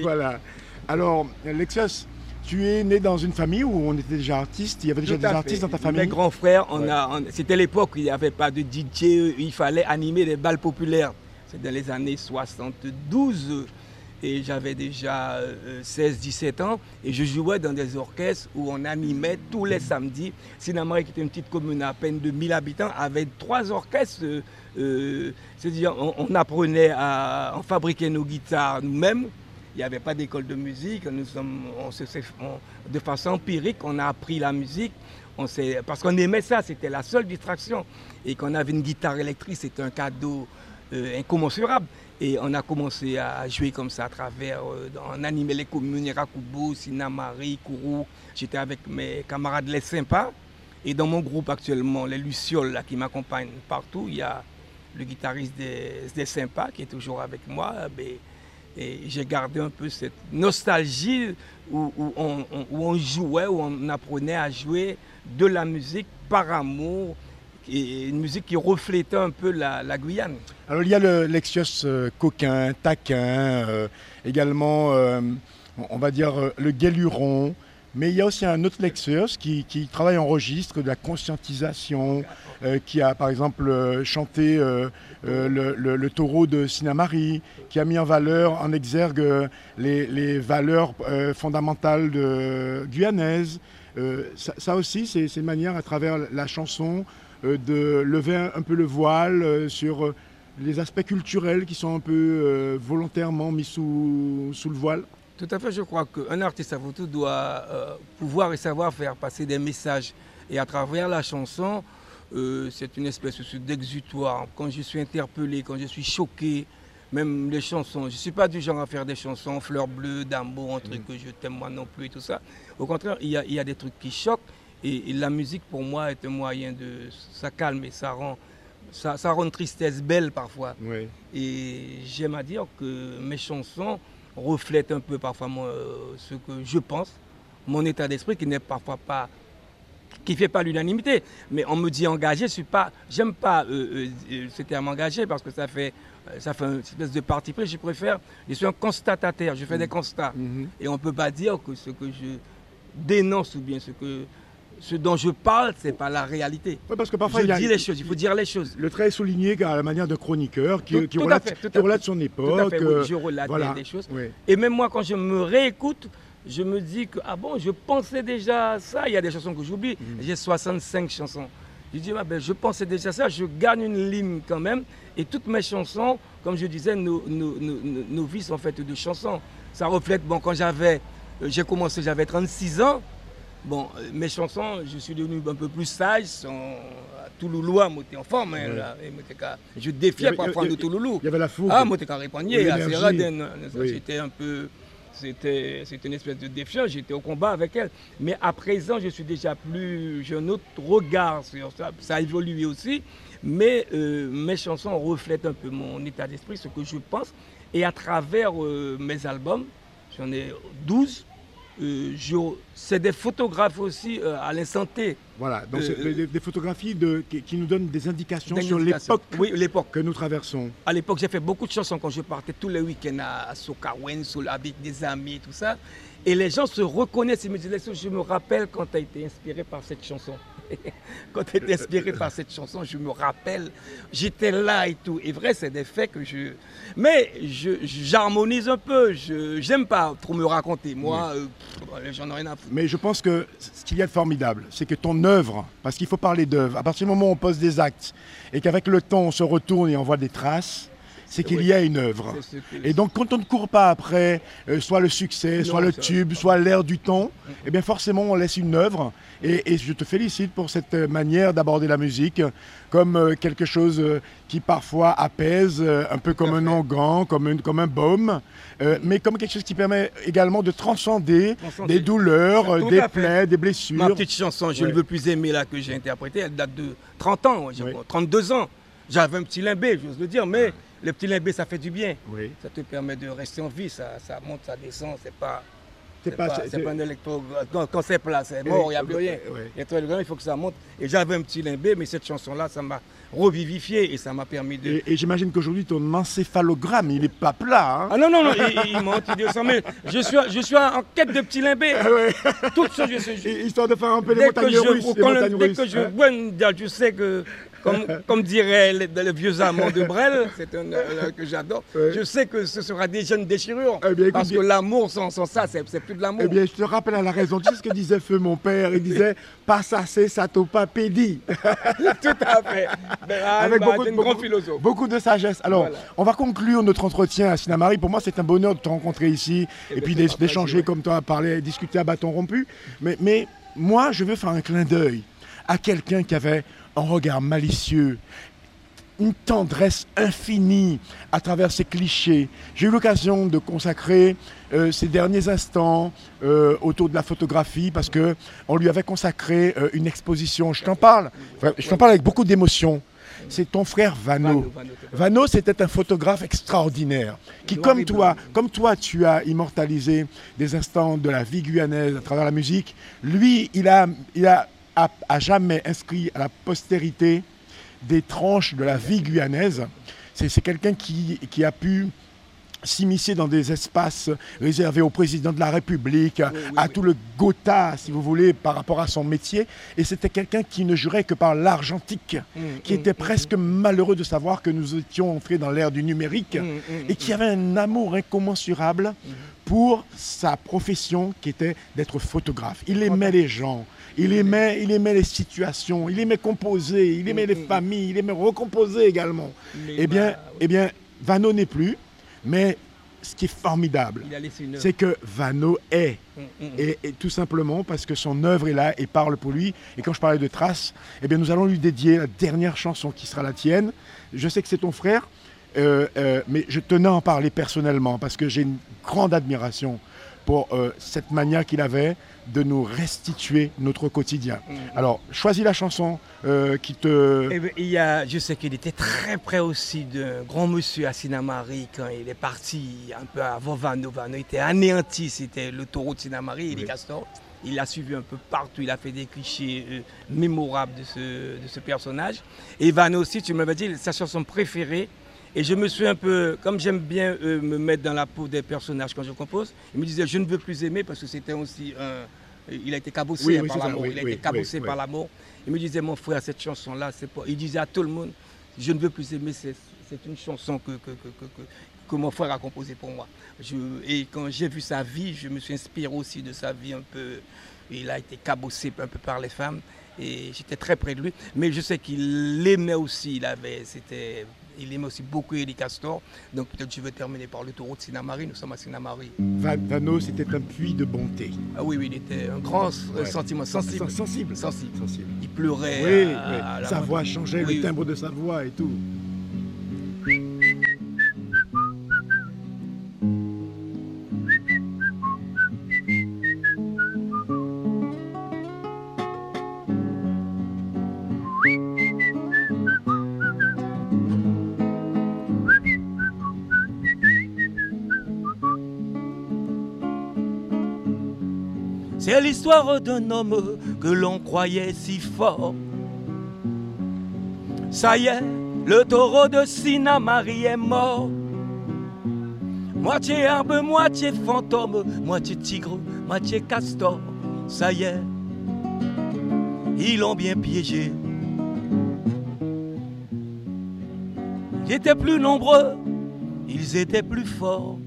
voilà. Alors, Lexios, tu es né dans une famille où on était déjà artistes? Il y avait déjà des fait. artistes dans ta famille? Mes grands frères, on Ouais. a, on- c'était l'époque où il n'y avait pas de DJ, il fallait animer des balles populaires. C'est dans les années 72 et j'avais déjà 16-17 ans et je jouais dans des orchestres où on animait tous les samedis. Sinamari, qui était une petite commune à peine de 1000 habitants, avait trois orchestres. euh, euh, C'est-à-dire, on, on apprenait à on fabriquait nos guitares nous-mêmes. Il n'y avait pas d'école de musique. Nous sommes, on se- de façon empirique, on a appris la musique. Parce qu'on aimait ça, c'était la seule distraction. Et qu'on avait une guitare électrique, c'était un cadeau euh, incommensurable. Et on a commencé à jouer comme ça à travers, euh, on animait les communes, Rakubo, Sinamari, Kourou. J'étais avec mes camarades les sympas. Et dans mon groupe actuellement, les Lucioles là, qui m'accompagnent partout, il y a le guitariste des, des sympas qui est toujours avec moi. Mais- et j'ai gardé un peu cette nostalgie où on jouait, où on apprenait à jouer de la musique par amour, et une musique qui reflétait un peu la, Guyane. Alors il y a le Lexios euh, coquin, taquin, euh, également, euh, on va dire, le guéluron. Mais il y a aussi un autre Lexios qui, travaille en registre de la conscientisation, qui a par exemple chanté le, taureau de Sinamari, qui a mis en valeur, en exergue les, valeurs fondamentales de, guyanaises. Ça, ça aussi, c'est une manière à travers la chanson de lever un, un peu le voile euh, sur euh, les aspects culturels qui sont un peu euh, volontairement mis sous, sous le voile. Tout à fait, je crois qu'un artiste avant tout doit euh, pouvoir et savoir faire passer des messages. Et à travers la chanson, euh, c'est une espèce d'exutoire. Quand je suis interpellé, quand je suis choqué, même les chansons, je ne suis pas du genre à faire des chansons fleurs bleues, d'amour, un truc que je t'aime moi non plus et tout ça. Au contraire, il y a, il y a des trucs qui choquent. Et, et la musique, pour moi, est un moyen de... Ça calme et ça rend, ça, ça rend tristesse belle parfois. Oui. Et j'aime à dire que mes chansons reflètent un peu parfois euh, ce que je pense, mon état d'esprit qui n'est parfois pas qui fait pas l'unanimité. Mais on me dit engagé, je suis pas, j'aime pas euh, euh, ce terme engagé parce que ça fait, ça fait une espèce de parti pris. Je préfère, je suis un constatataire, je fais des constats. Et on peut pas dire que ce que je dénonce ou bien ce que ce dont je parle, c'est pas la réalité. parce que parfois, je il y a- dis les choses, il faut dire les choses. Le trait est souligné à la manière de chroniqueur qui, Tout- qui tout à relate, fait, qui à relate son Tout à époque. fait, oui, euh, je relate voilà. des choses. Oui. Et même moi, quand je me réécoute, je me dis que, ah bon, je pensais déjà ça. Il y a des chansons que j'oublie. Mm. J'ai 65 chansons. Je dis, ah ben, je pensais déjà ça, je gagne une ligne quand même. Et toutes mes chansons, comme je disais, nos, nos- nos- nos- nos vies sont faites de chansons. Ça reflète, bon, quand j'avais, euh, j'ai commencé, j'avais 36 ans. Bon, euh, mes chansons, je suis devenu un peu plus sage, sont tout loulou, moi t'es en forme, hein, là. Et je défiais parfois de avait- tout loulou. Il y avait la fougue. Ah, radin, Oui. J'étais un peu. c'était une espèce de défiance, j'étais au combat avec elle. Mais à présent, je suis déjà plus, j'ai un autre regard sur ça, ça a évolué aussi, mais euh, mes chansons reflètent un peu mon état d'esprit, ce que je pense, et à travers euh, mes albums, j'en ai 12, euh, je- c'est des photographes aussi euh, à l'instant T. Voilà, donc Euh, c'est des, des photographies de, qui, qui nous donnent des indications Des sur l'époque Oui, que nous traversons. À l'époque, j'ai fait beaucoup de chansons quand je partais tous les week-ends à, Sokawen, avec des amis, tout ça. Et les gens se reconnaissent. Ils me disaient, je me rappelle quand tu as été inspiré par cette chanson. [LAUGHS] quand tu été inspiré par cette chanson, je me rappelle, j'étais là et tout. Et vrai, c'est des faits que je. Mais je- j'harmonise un peu. Je J'aime pas trop me raconter. Moi, euh, j'en ai rien à foutre. Mais je pense que ce qu'il y a de formidable, c'est que ton œuvre, parce qu'il faut parler d'œuvre, à partir du moment où on pose des actes et qu'avec le temps on se retourne et on voit des traces, c'est qu'il Oui. y a une œuvre. Et donc quand on ne court pas après euh, soit le succès, Non, soit le tube, soit l'air du temps, eh bien forcément on laisse une œuvre. Et, et je te félicite pour cette manière d'aborder la musique comme euh, quelque chose euh, qui parfois apaise, un peu comme un onguent, comme, une- comme un baume, mais comme quelque chose qui permet également de transcender, Transcender. des douleurs, Tout des plaies, des blessures. Ma petite chanson, Je Ouais. ne veux plus aimer, là, que j'ai interprétée, elle date de 30 ans, j'ai 32 ans. J'avais un petit limbé, j'ose le dire, mais le petit limbé, ça fait du bien. Ça te permet de rester en vie, ça, ça monte, ça descend, c'est pas... C'est pas- un électro. Quand, quand c'est plat, c'est mort, il n'y a plus rien. Il faut que ça monte. Et j'avais un petit limbé, mais cette chanson-là, ça m'a revivifié et ça m'a permis de. Et, et j'imagine qu'aujourd'hui, ton encéphalogramme, il n'est pas plat. hein. Ah non, non, non, il, il m'a anti-200 000. Je suis, je suis en quête de petit limbé. Toutes choses, je suis. Histoire de faire un peu les montagnes les dès russes, que je hein. une je sais que, comme, comme dirait le, le vieux amant de Brel, c'est un euh, que j'adore, je sais que ce sera déjà une déchirure. parce que l'amour sans, sans ça, c'est plus de l'amour. Eh bien, je te rappelle à la raison. Tu sais ce que disait Feu, mon père Il disait Pas ça, c'est ça, pas pédi. [LAUGHS] Tout à fait. Avec bah, beaucoup, de, une grande beaucoup- philosophe. beaucoup de sagesse. Alors, Voilà. on va conclure notre entretien à Sinamari. Pour moi, c'est un bonheur de te rencontrer ici et puis d'é- d'échanger comme tu as parlé, discuter à bâton rompu. Mais, mais moi, je veux faire un clin d'œil à quelqu'un qui avait un regard malicieux, une tendresse infinie à travers ces clichés. J'ai eu l'occasion de consacrer euh, ces derniers instants euh, autour de la photographie parce que on lui avait consacré euh, une exposition. Je t'en parle, je t'en parle avec beaucoup d'émotion. C'est ton frère Vano. Vano, c'était un photographe extraordinaire qui, comme toi, comme toi, tu as immortalisé des instants de la vie guyanaise à travers la musique. Lui, il a, il a à, à jamais inscrit à la postérité des tranches de la vie guyanaise. C'est quelqu'un qui, qui a pu s'immiscer dans des espaces réservés au président de la République, à- à tout le Gotha, si vous voulez, par rapport à son métier. Et c'était quelqu'un qui ne jurait que par l'argentique, qui était presque malheureux de savoir que nous étions entrés dans l'ère du numérique et qui avait un amour incommensurable pour sa profession qui était d'être photographe. Il aimait les gens, il aimait, il aimait les situations, il aimait composer, il aimait les familles, il aimait recomposer également. Eh bien, eh bien, Vano n'est plus, mais ce qui est formidable, c'est que Vano est. Mm, mm. Et, et tout simplement parce que son œuvre est là et parle pour lui. Et quand je parlais de traces, eh bien, nous allons lui dédier la dernière chanson qui sera la tienne. Je sais que c'est ton frère, euh, euh, mais je tenais à en parler personnellement parce que j'ai une grande admiration pour euh, cette manière qu'il avait de nous restituer notre quotidien. Alors, choisis la chanson euh, qui te... Eh ben, il y a, je sais qu'il était très près aussi d'un grand monsieur à Sinamari quand il est parti un peu avant Vano. Vano était anéanti, c'était le taureau de Sinamari et les castors. Il l'a suivi un peu partout, il a fait des clichés euh, mémorables de ce, de ce personnage. Et Vano aussi, tu m'avais dit, sa chanson préférée. Et je me suis un peu, comme j'aime bien euh, me mettre dans la peau des personnages quand je compose, il me disait je ne veux plus aimer parce que c'était aussi un. Il a été cabossé Oui, oui, par l'amour. il a été cabossé par l'amour. Il me disait, mon frère, cette chanson-là, c'est pas. Il disait à tout le monde, je ne veux plus aimer, c'est une chanson que, que, que, que, mon frère a composée pour moi. Je, et quand j'ai vu sa vie, je me suis inspiré aussi de sa vie un peu. Il a été cabossé un peu par les femmes et j'étais très près de lui. Mais je sais qu'il aimait aussi, il avait, c'était. Il aimait aussi beaucoup Elie Castor. Donc peut-être je vais terminer par le taureau de Sinamari. Nous sommes à Sinamari. Va- Vano, c'était un puits de bonté. Ah oui, oui, il était un grand euh, Ouais. sentiment, sensible. Sensible. Sensible. Sensible. Il pleurait. Oui, à- oui. à la sa voix changeait, Oui, le timbre de sa voix et tout. L'histoire d'un homme que l'on croyait si fort. Ça y est, le taureau de Sinamari est mort. Moitié arbre, moitié fantôme, moitié tigre, moitié castor. Ça y est, ils l'ont bien piégé. Ils étaient plus nombreux, ils étaient plus forts.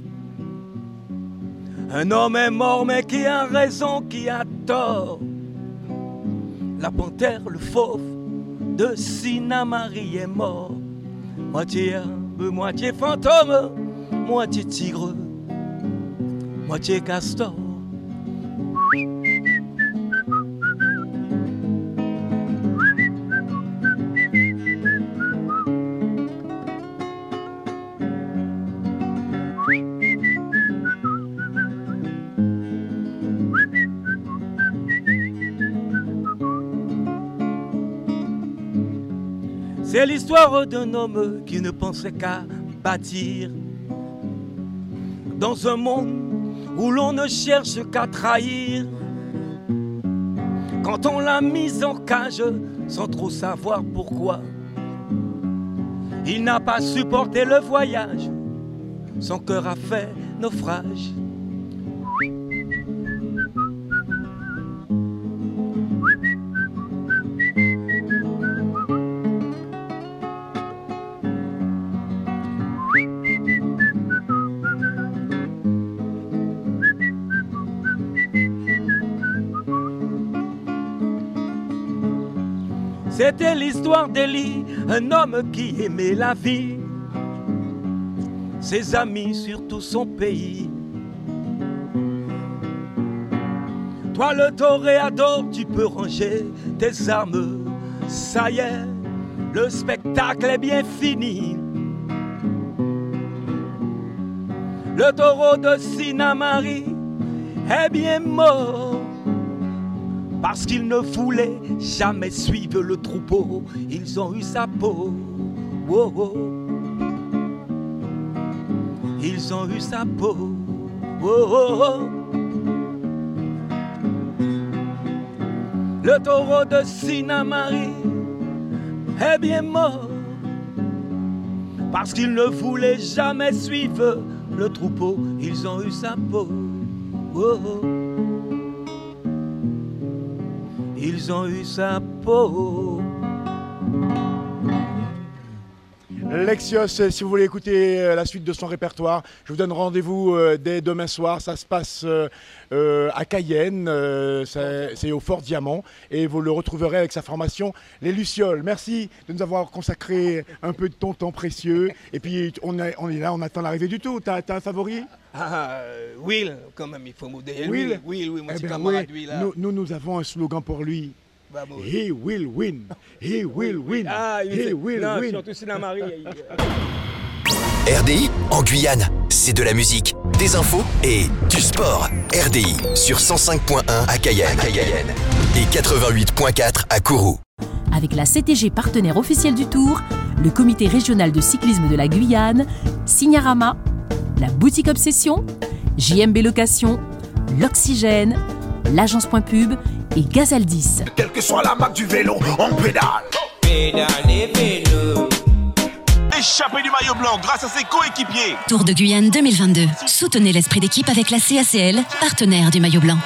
Un homme est mort, mais qui a raison, qui a tort. La panthère, le fauve de Sinamari est mort. Moitié arbre, moitié fantôme, moitié tigre, moitié castor. L'histoire d'un homme qui ne pensait qu'à bâtir dans un monde où l'on ne cherche qu'à trahir. Quand on l'a mis en cage sans trop savoir pourquoi, il n'a pas supporté le voyage, son cœur a fait naufrage. C'était l'histoire d'Elie, un homme qui aimait la vie, ses amis, surtout son pays. Toi le toréador, tu peux ranger tes armes, ça y est, le spectacle est bien fini. Le taureau de Sinamari est bien mort parce qu'ils ne voulaient jamais suivre le troupeau. Ils ont eu sa peau. Ils ont eu sa peau. Le taureau de Sinamari est bien mort parce qu'ils ne voulaient jamais suivre le troupeau. Ils ont eu sa peau. Ils ont eu sa peau. Lexios, si vous voulez écouter euh, la suite de son répertoire, je vous donne rendez-vous euh, dès demain soir. Ça se passe euh, à Cayenne, c'est au Fort Diamant, et vous le retrouverez avec sa formation Les Lucioles. Merci de nous avoir consacré un peu de ton temps précieux. Et puis on est, on est là, on attend l'arrivée du tout. T'as as un favori? Ah, Will, quand même, il faut modérer. Will? Will, oui, moi, Eh ben camarade, oui, Will. là. nous, nous, nous avons un slogan pour lui. He will win. He will win. Ah, He will non, win. surtout. RDI en Guyane, c'est de la musique, des infos et du sport. RDI sur 105.1 à Cayenne, et 88.4 à Kourou. Avec la CTG partenaire officielle du Tour, le comité régional de cyclisme de la Guyane, Signarama, la boutique Obsession, JMB Location, l'Oxygène, l'agence Point Pub et Gazaldis. Quelle que soit la marque du vélo, on pédale. Pédalez vélo. Échappé du maillot blanc grâce à ses coéquipiers. Tour de Guyane 2022. Soutenez l'esprit d'équipe avec la CACL, partenaire du maillot blanc.